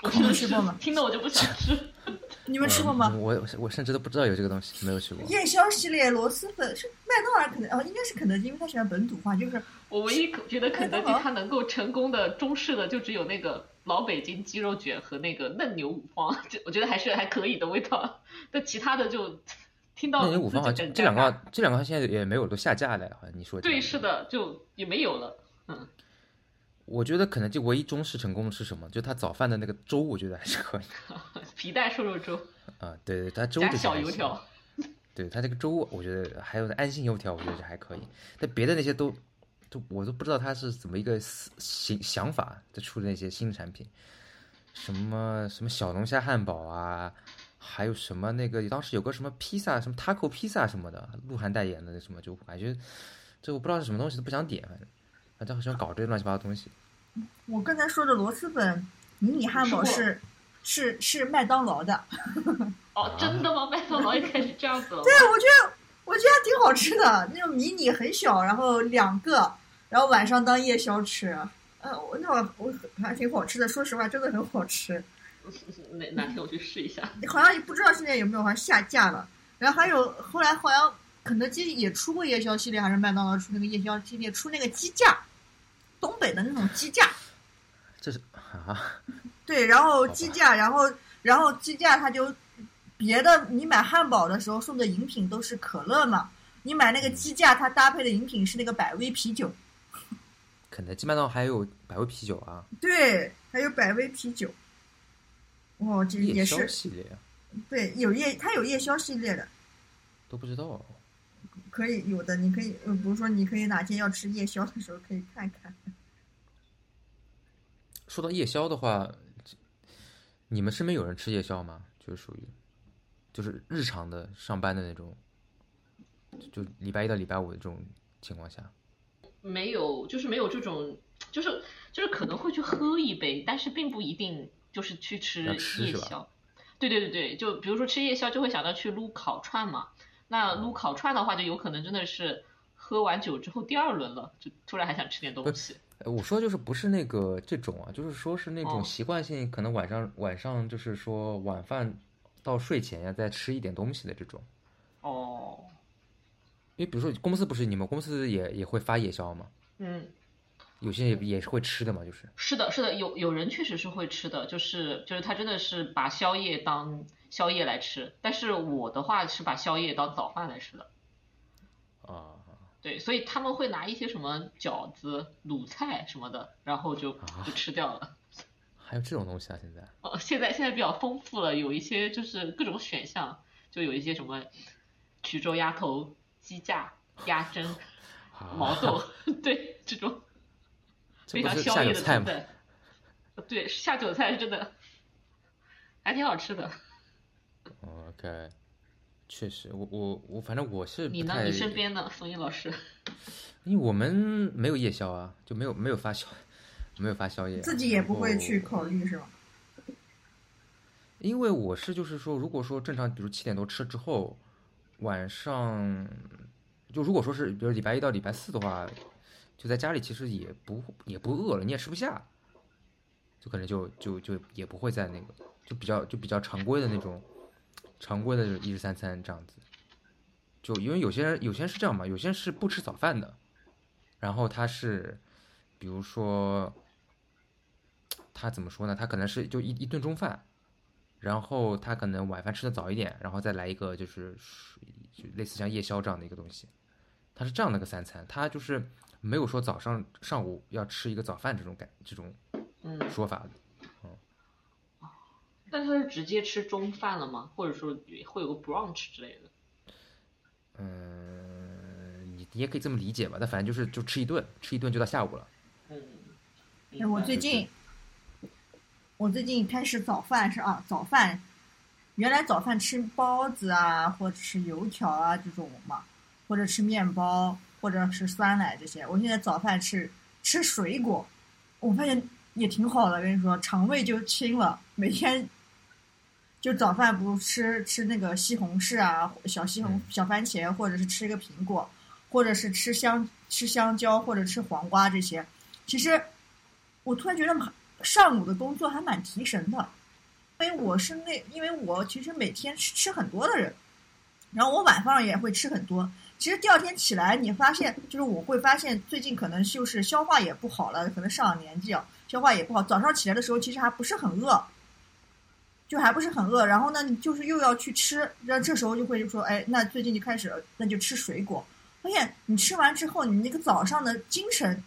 Speaker 4: 我
Speaker 3: 你们
Speaker 4: 是
Speaker 3: 吃过吗？
Speaker 4: 听的我就不想吃。
Speaker 3: 你们吃过吗？
Speaker 2: 嗯我我甚至都不知道有这个东西，没有吃过。
Speaker 3: 夜宵系列螺蛳粉是麦当劳肯德哦，应该是肯德基，因为他喜欢本土化，就是
Speaker 4: 我唯一觉得肯德基它能够成功的中式的，就只有那个老北京鸡肉卷和那个嫩牛五方，这我觉得还是还可以的味道。但其他的就听到
Speaker 2: 嫩牛五方这两个这两个现在也没有都下架了，好像你说
Speaker 4: 对是的，就也没有了。嗯，
Speaker 2: 我觉得肯德基唯一中式成功的是什么？就他早饭的那个粥，我觉得还是可以
Speaker 4: 皮蛋瘦肉粥
Speaker 2: 啊。对对，他粥
Speaker 4: 加小油条，
Speaker 2: 对他这个粥，我觉得还有安心油条，我觉得这还可以。但别的那些都，都我都不知道他是怎么一个思想想法在出的那些新产品，什么什么小龙虾汉堡啊，还有什么那个当时有个什么披萨，什么 taco 披萨什么的，鹿晗代言的那什么，就感觉这我不知道是什么东西，都不想点，反正反正好像搞这些乱七八糟东西。
Speaker 3: 我刚才说的螺蛳粉迷你汉堡是是是麦当劳的，
Speaker 4: 哦，真的吗？麦当劳也开始这样子了？
Speaker 3: 对，我觉得我觉得还挺好吃的，那种迷你很小，然后两个，然后晚上当夜宵吃。呃，我那我我还挺好吃的，说实话，真的很好吃。
Speaker 4: 哪哪天我去试一下。
Speaker 3: 好像也不知道现在有没有，好像下架了。然后还有后来好像肯德基也出过夜宵系列，还是麦当劳出那个夜宵系列，出那个鸡架，东北的那种鸡架。
Speaker 2: 这是啊，
Speaker 3: 对，然后鸡架，然后然后鸡架它就别的你买汉堡的时候送的饮品都是可乐嘛，你买那个鸡架，它搭配的饮品是那个百威啤酒，
Speaker 2: 肯德基、麦当劳还有百威啤酒啊，
Speaker 3: 对，还有百威啤酒。哦，这也
Speaker 2: 夜宵
Speaker 3: 是
Speaker 2: 系列啊
Speaker 3: 对，有夜它有夜宵系列的，
Speaker 2: 都不知道。
Speaker 3: 可以有的，你可以，呃，比如说你可以哪天要吃夜宵的时候可以看看。
Speaker 2: 说到夜宵的话，你们身边有人吃夜宵吗？就是属于，就是日常的上班的那种，就礼拜一到礼拜五的这种情况下，
Speaker 4: 没有，就是没有这种，就是就是可能会去喝一杯，但是并不一定就是去吃夜宵。对对对对，就比如说吃夜宵，就会想到去撸烤串嘛。那撸烤串的话，就有可能真的是喝完酒之后第二轮了，就突然还想吃点东西。
Speaker 2: 呃我说就是不是那个这种啊，就是说是那种
Speaker 4: 哦
Speaker 2: 习惯性，可能晚上晚上就是说晚饭到睡前呀再吃一点东西的这种。
Speaker 4: 哦，
Speaker 2: 因为比如说公司不是你们公司也也会发夜宵吗？
Speaker 4: 嗯，
Speaker 2: 有些也也是会吃的嘛，就是
Speaker 4: 是的，是的，有有人确实是会吃的，就是就是他真的是把宵夜当宵夜来吃，但是我的话是把宵夜当早饭来吃的。
Speaker 2: 啊，
Speaker 4: 对，所以他们会拿一些什么饺子、卤菜什么的，然后就就吃掉了。
Speaker 2: 还有这种东西啊，现在
Speaker 4: 哦，现在现在比较丰富了，有一些就是各种选项，就有一些什么衢州鸭头、鸡架、鸭胗、毛
Speaker 2: 啊，
Speaker 4: 豆，对这种非常宵夜的
Speaker 2: 酒菜吗？
Speaker 4: 存在。对，下酒菜是真的 还挺好吃的。
Speaker 2: 哦 OK，确实，我我我反正我是
Speaker 4: 你呢？你身边的？冯毅老师？
Speaker 2: 因为我们没有夜宵啊，就没有没有发宵，没有发宵夜啊、
Speaker 3: 自己也不会去考虑是吧？
Speaker 2: 因为我是就是说，如果说正常，比如七点多吃之后，晚上就如果说是比如礼拜一到礼拜四的话，就在家里其实也不也不饿了，你也吃不下，就可能就就就也不会在那个就比较就比较常规的那种常规的一日三餐这样子。就因为有些人有些人是这样嘛，有些人是不吃早饭的，然后他是比如说他怎么说呢？他可能是就一一顿中饭。然后他可能晚饭吃的早一点，然后再来一个就是就类似像夜宵这样的一个东西，他是这样的一个三餐，他就是没有说早上上午要吃一个早饭这种感这种
Speaker 4: 嗯，
Speaker 2: 说法的。
Speaker 4: 但他是直接吃中饭了吗？或者说会有个 brunch 之类的？
Speaker 2: 嗯，你你也可以这么理解吧，但反正就是就吃一顿，吃一顿就到下午了。
Speaker 4: 嗯，
Speaker 3: 哎，我最近，我最近开始早饭是啊，早饭，原来早饭吃包子啊，或者吃油条啊这种嘛，或者吃面包，或者是酸奶这些。我现在早饭吃吃水果，我发现也挺好的，跟你说，肠胃就清了。每天就早饭不吃吃那个西红柿啊，小西红
Speaker 2: 嗯
Speaker 3: 小番茄，或者是吃一个苹果，或者是吃香吃香蕉或者吃黄瓜这些。其实我突然觉得上午的工作还蛮提神的，因为我是那，因为我其实每天吃吃很多的人，然后我晚上也会吃很多。其实第二天起来，你发现就是我会发现最近可能就是消化也不好了，可能上了年纪啊，消化也不好。早上起来的时候其实还不是很饿，就还不是很饿。然后呢，你就是又要去吃，然后这时候就会说，哎，那最近就开始那就吃水果。发现你吃完之后，你那个早上的精神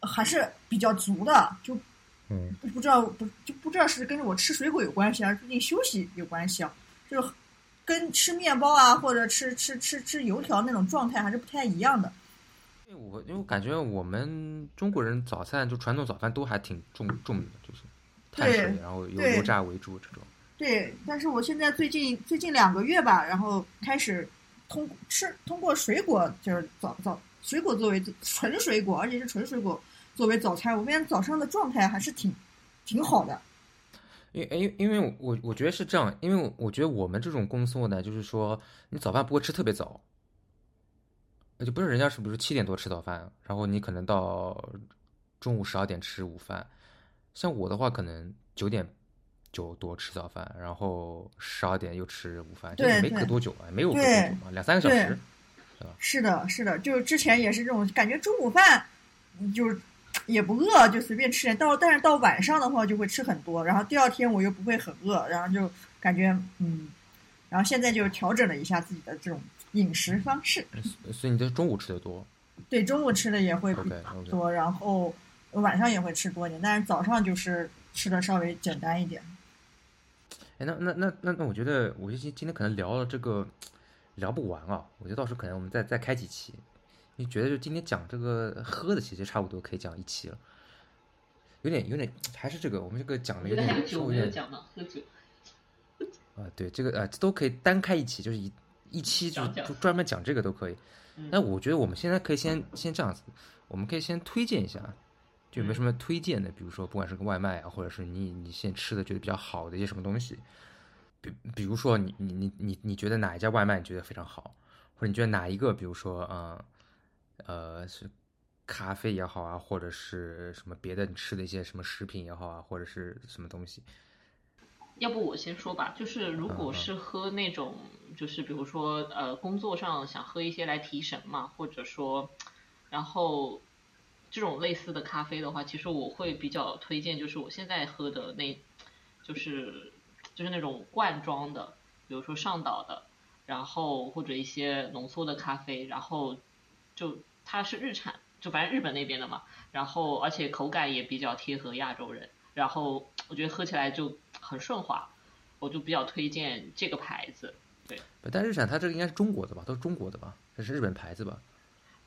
Speaker 3: 还是比较足的，就
Speaker 2: 嗯，
Speaker 3: 不知道不就不知道是跟我吃水果有关系，还是最近休息有关系啊？就是跟吃面包啊或者吃吃吃吃油条那种状态还是不太一样的。
Speaker 2: 因为我因为我感觉我们中国人早餐就传统早饭都还挺重重的，就是碳水
Speaker 3: 对，
Speaker 2: 然后油油炸为主这种。
Speaker 3: 对，但是我现在最近最近两个月吧，然后开始通吃通过水果，就是早早水果作为纯水果，而且是纯水果作为早餐，我发现早上的状态还是挺挺好的。
Speaker 2: 因因因为我我觉得是这样，因为我觉得我们这种工作呢，就是说你早饭不会吃特别早，就不是人家是比如说七点多吃早饭，然后你可能到中午十二点吃午饭，像我的话可能九点就多吃早饭，然后十二点又吃午饭，
Speaker 3: 对
Speaker 2: 没隔多久啊，没有隔多久嘛，两三个小时，
Speaker 3: 是的，是的，就是之前也是这种感觉，中午饭就是也不饿，就随便吃点。到但是到晚上的话就会吃很多，然后第二天我又不会很饿，然后就感觉嗯，然后现在就调整了一下自己的这种饮食方式。
Speaker 2: 所以你就中午吃的多
Speaker 3: 对，中午吃的也会比
Speaker 2: OK。
Speaker 3: 多，然后晚上也会吃多一点，但是早上就是吃的稍微简单一点。
Speaker 2: 哎，那那那那那，我觉得我今今天可能聊了这个聊不完啊，我觉得到时候可能我们再再开几期，你觉得就今天讲这个喝的，其实差不多可以讲一期了，有点有点还是这个我们这个讲的有点稍微有点
Speaker 4: 讲呢，喝酒。
Speaker 2: 啊，对这个呃都可以单开一期，就是一一期就就专门讲这个都可以。
Speaker 4: 嗯
Speaker 2: 那我觉得我们现在可以先先这样子，我们可以先推荐一下，就有没有什么推荐的？比如说，不管是个外卖啊，或者是你你现在吃的觉得比较好的一些什么东西，比比如说你你你你你觉得哪一家外卖你觉得非常好，或者你觉得哪一个，比如说呃呃是咖啡也好啊，或者是什么别的你吃的一些什么食品也好啊，或者是什么东西，
Speaker 4: 要不我先说吧，就是如
Speaker 2: 嗯嗯。
Speaker 4: 果是喝那种，就是比如说呃工作上想喝一些来提神嘛，或者说，然后这种类似的咖啡的话，其实我会比较推荐，就是我现在喝的那，就是就是那种罐装的，比如说上岛的，然后或者一些浓缩的咖啡，然后就它是日产，就反正日本那边的嘛，然后而且口感也比较贴合亚洲人，然后我觉得喝起来就很顺滑，我就比较推荐这个牌子。
Speaker 2: 对但日产它这个应该是中国的吧，都是中国的吧，这是日本牌子吧？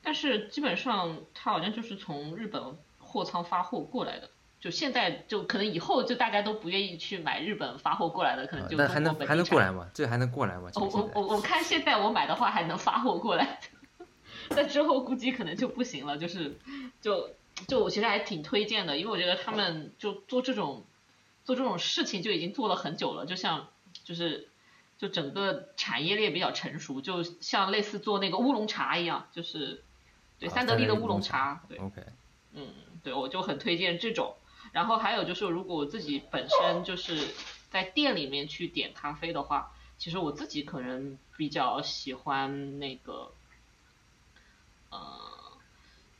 Speaker 4: 但是基本上它好像就是从日本货仓发货过来的，就现在就可能以后就大家都不愿意去买日本发货过来的，可能就
Speaker 2: 还能还能过来吗？这还能过来吗？
Speaker 4: 我我我我看现在我买的话还能发货过来，但之后估计可能就不行了。就是就就我其实还挺推荐的，因为我觉得他们就做这种做这种事情就已经做了很久了，就像就是就整个产业链比较成熟，就像类似做那个乌龙茶一样，就是对
Speaker 2: 啊
Speaker 4: 三得利的乌龙
Speaker 2: 茶
Speaker 4: 茶，对。
Speaker 2: OK，
Speaker 4: 嗯，对，我就很推荐这种。然后还有就是，如果我自己本身就是在店里面去点咖啡的话，其实我自己可能比较喜欢那个，呃，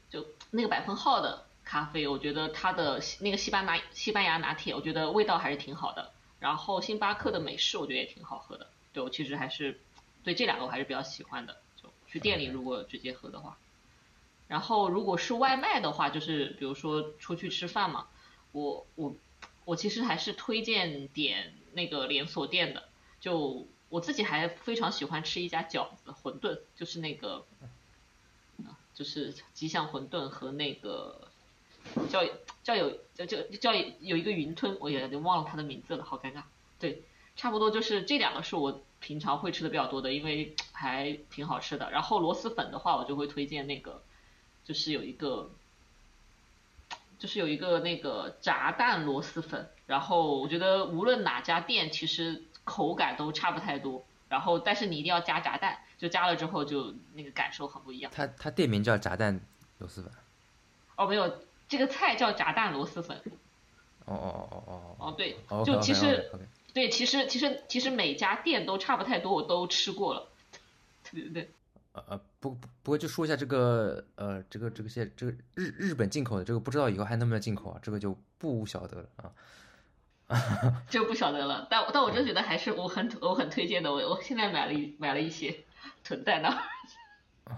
Speaker 4: 就那个百分号的咖啡，我觉得它的西那个西班牙西班牙拿铁，我觉得味道还是挺好的。然后星巴克的美式，我觉得也挺好喝的。对我其实还是对这两个我还是比较喜欢的，就去店里如果直接喝的话。然后如果是外卖的话，就是比如说出去吃饭嘛，我我我其实还是推荐点那个连锁店的。就我自己还非常喜欢吃一家饺子馄饨，就是那个，就是吉祥馄饨和那个叫叫有叫叫叫有一个云吞，我也忘了它的名字了，好尴尬。对，差不多就是这两个是我平常会吃的比较多的，因为还挺好吃的。然后螺蛳粉的话，我就会推荐那个，就是有一个，就是有一个那个炸蛋螺蛳粉。然后我觉得无论哪家店，其实口感都差不太多。然后但是你一定要加炸蛋，就加了之后就那个感受很不一样。
Speaker 2: 它它店名叫炸蛋螺蛳粉。
Speaker 4: 哦，没有，这个菜叫炸蛋螺蛳粉。
Speaker 2: 哦哦哦哦
Speaker 4: 哦，哦对，
Speaker 2: 哦，
Speaker 4: 就其实对，其实其实其实每家店都差不太多，我都吃过了。对 对对，
Speaker 2: 呃呃，不不不过就说一下这个呃这个这个些这个日日本进口的这个不知道以后还能不能进口啊？这个就不晓得了啊。
Speaker 4: 这个不晓得了，但但我真觉得还是我很我很推荐的，我我现在买了一买了一些，囤在那儿。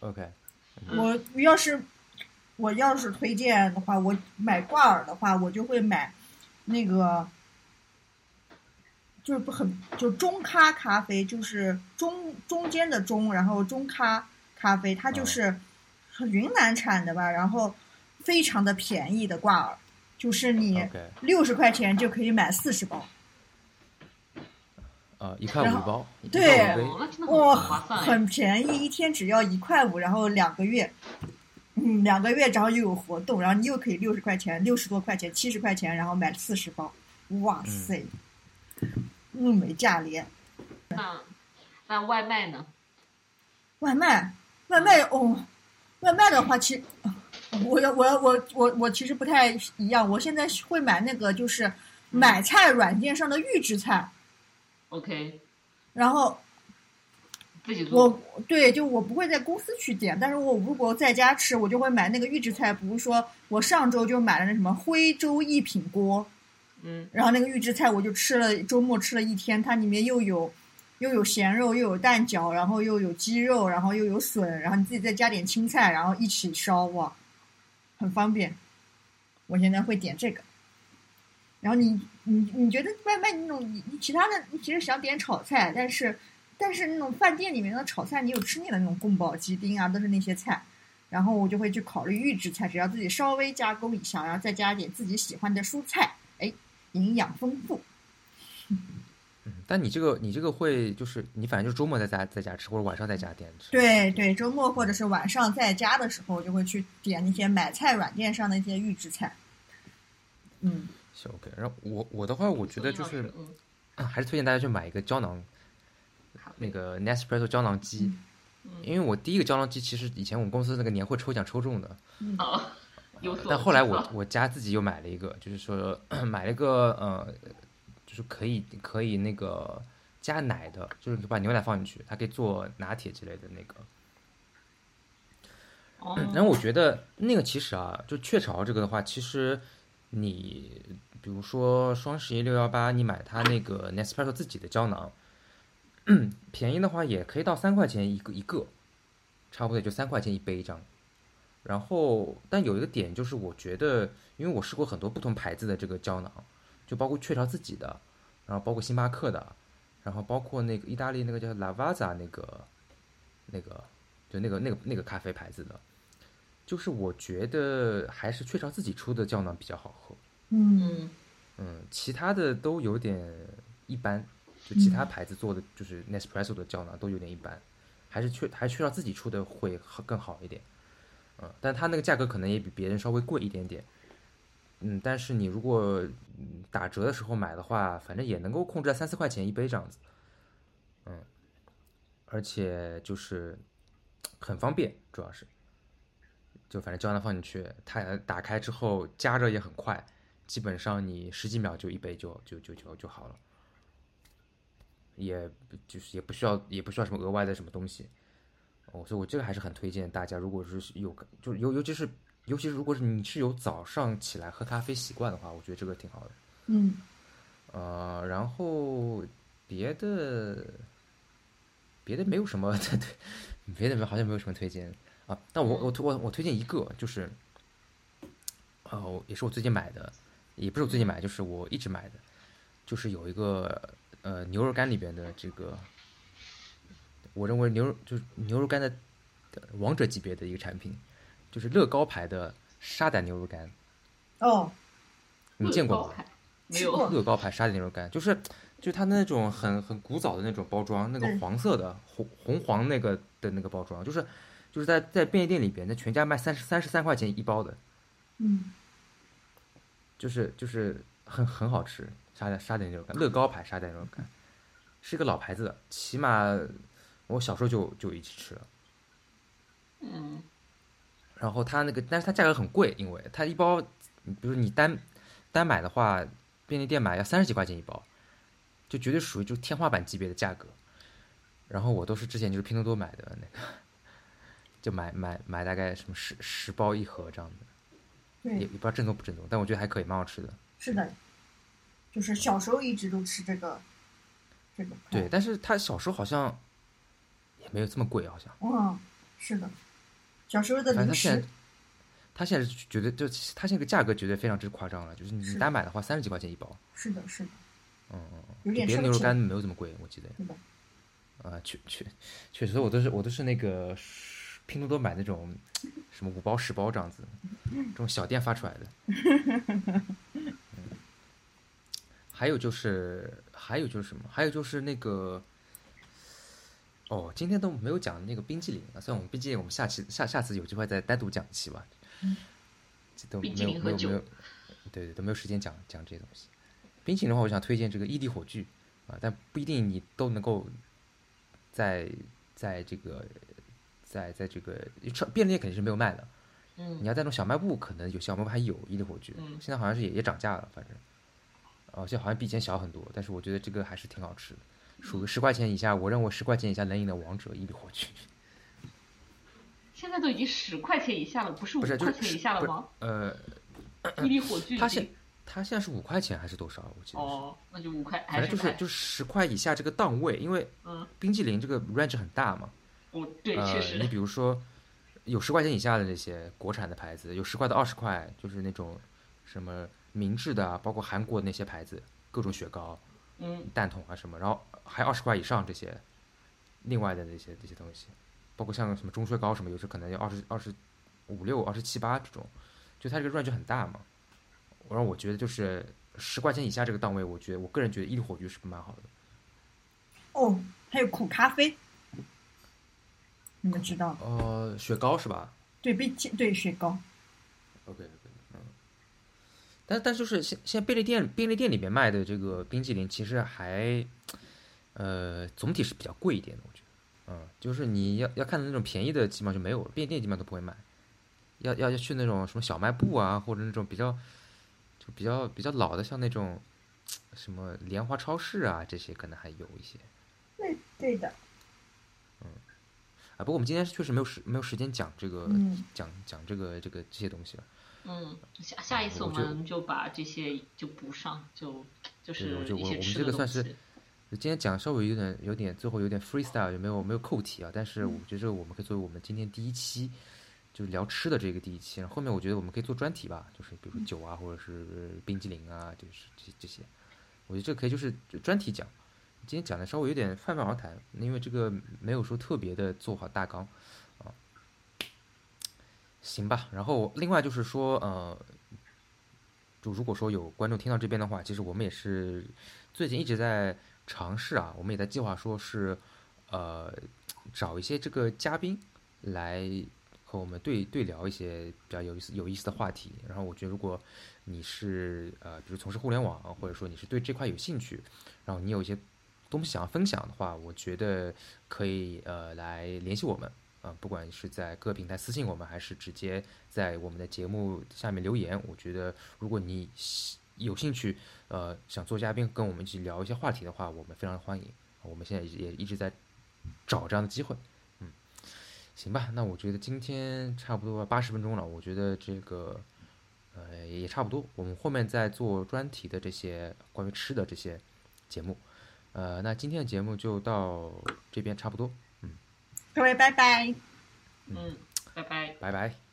Speaker 2: OK，
Speaker 3: 我要是我要是推荐的话，我买挂耳的话，我就会买那个，就是不很就中咖咖啡，就是中中间的中，然后中咖咖啡，它就是云南产的吧，然后非常的便宜的挂耳，就是你六十块钱就可以买四十包，
Speaker 2: 呃，一块五
Speaker 3: 对哇。
Speaker 4: 很
Speaker 3: 便宜，一天只要一块五，然后两个月，嗯，两个月，然后又有活动，然后你又可以六十块钱、六十多块钱、七十块钱，然后买四十包，哇塞，物美价廉。
Speaker 4: 那那外卖呢？
Speaker 3: 外卖，外卖哦，外卖的话，其实我要我要我我我其实不太一样，我现在会买那个就是买菜软件上的预制菜
Speaker 4: ，OK，
Speaker 3: 然后
Speaker 4: 自己做。
Speaker 3: 我对，就我不会在公司去点，但是我如果在家吃，我就会买那个预制菜。比如说，我上周就买了那什么徽州一品锅，
Speaker 4: 嗯
Speaker 3: 然后那个预制菜我就吃了，周末吃了一天，它里面又有又有咸肉，又有蛋饺，然后又有鸡肉，然后又有笋，然后你自己再加点青菜，然后一起烧，哇，很方便。我现在会点这个。然后你你你觉得外卖那种你其他的你其实想点炒菜，但是但是那种饭店里面的炒菜你有吃腻的那种宫保鸡丁啊，都是那些菜。然后我就会去考虑预制菜，只要自己稍微加工一下，然后再加点自己喜欢的蔬菜，营养丰富。
Speaker 2: 嗯，但你这个你这个会就是你反正就是周末在家在家吃，或者晚上在家点吃。
Speaker 3: 对对，周末或者是晚上在家的时候，就会去点那些买菜软件上的一些预制菜。嗯，
Speaker 2: 行 OK。然后我我的话，我觉得就是
Speaker 4: 嗯，
Speaker 2: 啊还是推荐大家去买一个胶囊那个 Nespresso 胶囊机，
Speaker 4: 嗯
Speaker 2: 因为我第一个胶囊机其实以前我们公司那个年会抽奖抽中的，
Speaker 4: 哦，有所。
Speaker 2: 但后来我我家自己又买了一个，就是说买了一个呃，就是可以可以那个加奶的，就是把牛奶放进去，它可以做拿铁之类的那个。
Speaker 4: 哦，
Speaker 2: 然后我觉得那个其实啊，就雀巢这个的话，其实你比如说双十一六幺八，你买它那个 Nespresso 自己的胶囊，便宜的话也可以到三块钱一个一个，差不多也就三块钱一杯这样。然后，但有一个点就是，我觉得，因为我试过很多不同牌子的这个胶囊，就包括雀巢自己的，然后包括星巴克的，然后包括那个意大利那个叫 Lavazza 那个那个就那个那个那个咖啡牌子的，就是我觉得还是雀巢自己出的胶囊比较好喝。
Speaker 3: 嗯
Speaker 4: 嗯
Speaker 2: 嗯，其他的都有点一般，就其他牌子做的就是 Nespresso 的胶囊都有点一般，还是雀还是雀巢自己出的会好更好一点。但它那个价格可能也比别人稍微贵一点点。嗯，但是你如果打折的时候买的话，反正也能够控制在三四块钱一杯这样子。嗯，而且就是很方便，主要是，就反正胶囊放进去，它打开之后加热也很快，基本上你十几秒就一杯就就就就就好了，也就是也不需要也不需要什么额外的什么东西，哦，所以我这个还是很推荐大家，如果是有就尤尤其是尤其是如果是你是有早上起来喝咖啡习惯的话，我觉得这个挺好的。
Speaker 3: 嗯
Speaker 2: 呃，然后别的别的没有什么，对 对，别的没好像没有什么推荐啊。但我我推我我推荐一个，就是，哦，也是我最近买的，也不是我最近买，就是我一直买的，就是有一个呃牛肉干里边的这个，我认为牛肉就是牛肉干的的王者级别的一个产品，就是乐高牌的沙胆牛肉干，
Speaker 3: 哦，
Speaker 2: 你见过吗？
Speaker 4: 没有
Speaker 2: 乐高牌沙甸牛肉干，就是就是它那种很很古早的那种包装，那个黄色的红红黄那个的那个包装，就是就是在在便利店里边，那全家卖三十三十三块钱一包的，
Speaker 3: 嗯。
Speaker 2: 就是就是很很好吃沙嗲沙嗲牛肉干，乐高牌沙嗲牛肉干，是一个老牌子的，起码我小时候就就一起吃了。
Speaker 4: 嗯
Speaker 2: 然后它那个，但是它价格很贵，因为它一包，比如你单单买的话，便利店买要三十几块钱一包，就绝对属于就天花板级别的价格。然后我都是之前就是拼多多买的那个，就买买买大概什么十十包一盒这样的，也也
Speaker 3: 对，
Speaker 2: 不知道正宗不正宗，但我觉得还可以，蛮好吃的。
Speaker 3: 是的，就是小时候一直都吃这个，这个。
Speaker 2: 对，，但是他小时候好像也没有这么贵，好像。
Speaker 3: 嗯，是的，小时候的零食，，
Speaker 2: 它现在是绝对就他现在个价格绝对非常之夸张了，就是你单买的话三十几块钱一包，
Speaker 3: 是的，是的，
Speaker 2: 嗯嗯嗯，别的牛肉干没有这么贵，我记得。
Speaker 3: 是的，
Speaker 2: 啊，确确确实，我都是我都是那个拼多多买那种什么五包十包这样子，这种小店发出来的。嗯还有就是还有就是什么？还有就是那个，哦，今天都没有讲那个冰激凌啊。虽然我们冰激凌，我们下期下下次有机会再单独讲一期吧。这都没有没有没有，对对，都没有时间讲讲这些东西。冰淇淋的话，我想推荐这个异地火炬啊，但不一定你都能够在在这个在在这个超便利店肯定是没有卖的。嗯你
Speaker 4: 嗯
Speaker 2: 要在那种小卖部，可能有小卖部还有伊利火炬，
Speaker 4: 嗯
Speaker 2: 现在好像是也也涨价了，反正，哦，现在好像比以前小很多，但是我觉得这个还是挺好吃的，属于十块钱以下，我认为十块钱以下能赢的王者伊利火炬，
Speaker 4: 现在都已经十块钱以下了，不是五块钱以下了吗？
Speaker 2: 呃，
Speaker 4: 伊利火炬已
Speaker 2: 它现
Speaker 4: 经
Speaker 2: 它现在是五块钱还是多少？我记得，
Speaker 4: 哦，那就五块，
Speaker 2: 反正就是就是十块以下这个档位，因为
Speaker 4: 嗯，
Speaker 2: 冰激凌这个 range 很大嘛，
Speaker 4: 哦，对，确实。
Speaker 2: 你，比如说有十块钱以下的那些国产的牌子，有十块到二十块，就是那种什么明治的啊，包括韩国的那些牌子，各种雪糕、
Speaker 4: 嗯。
Speaker 2: 蛋筒啊什么，然后还二十块以上这些，另外的那些这些东西，包括像什么中雪糕什么，有时可能要二十二十五六、二十七八这种，就它这个 range 很大嘛。然后我觉得就是十块钱以下这个档位，我觉得我个人觉得伊利火炬是蛮好的。
Speaker 3: 哦，还有苦咖啡，你们知道？
Speaker 2: 呃，雪糕是吧？
Speaker 3: 对，冰淇对雪糕
Speaker 2: ，OK OK，嗯，但但就是现现在便利店便利店里面卖的这个冰淇淋，其实还，呃，总体是比较贵一点的，我觉得，嗯，就是你要要看的那种便宜的，基本上就没有了，便利店基本上都不会卖，要要要去那种什么小卖部啊，或者那种比较就比较比较老的，像那种什么莲花超市啊，这些可能还有一些。
Speaker 3: 对对的，嗯
Speaker 2: 啊，不过我们今天确实没有时没有时间讲这个、
Speaker 3: 嗯，
Speaker 2: 讲讲这个这个这些东西了。
Speaker 4: 嗯，下下一次我们就把这些就补上，就就是
Speaker 2: 我就我我们
Speaker 4: 一些吃
Speaker 2: 这个算是
Speaker 4: 的东西。
Speaker 2: 今天讲稍微有点有点最后有点 freestyle，有没有没有扣题啊，但是我觉得这个我们可以作为我们今天第一期就聊吃的这个第一期，然后后面我觉得我们可以做专题吧，就是比如说酒啊，或者是冰激凌啊，就是这这些，我觉得这可以就是专题讲。今天讲的稍微有点泛泛而谈，因为这个没有说特别的做好大纲啊。行吧，然后另外就是说，呃，就如果说有观众听到这边的话，其实我们也是最近一直在尝试啊，我们也在计划说是，呃，找一些这个嘉宾来和我们对对聊一些比较有意思有意思的话题。然后我觉得，如果你是呃，比如从事互联网，或者说你是对这块有兴趣，然后你有一些东西想要分享的话，我觉得可以呃来联系我们。啊，不管是在各个平台私信我们，还是直接在我们的节目下面留言，我觉得如果你有兴趣，呃，想做嘉宾跟我们一起聊一些话题的话，我们非常欢迎。我们现在也一直在找这样的机会，嗯，行吧，那我觉得今天差不多八十分钟了，我觉得这个呃也差不多，我们后面再做专题的这些关于吃的这些节目，呃，那今天的节目就到这边差不多，嗯
Speaker 3: 各位拜拜。
Speaker 4: 嗯，拜拜。
Speaker 2: 拜拜。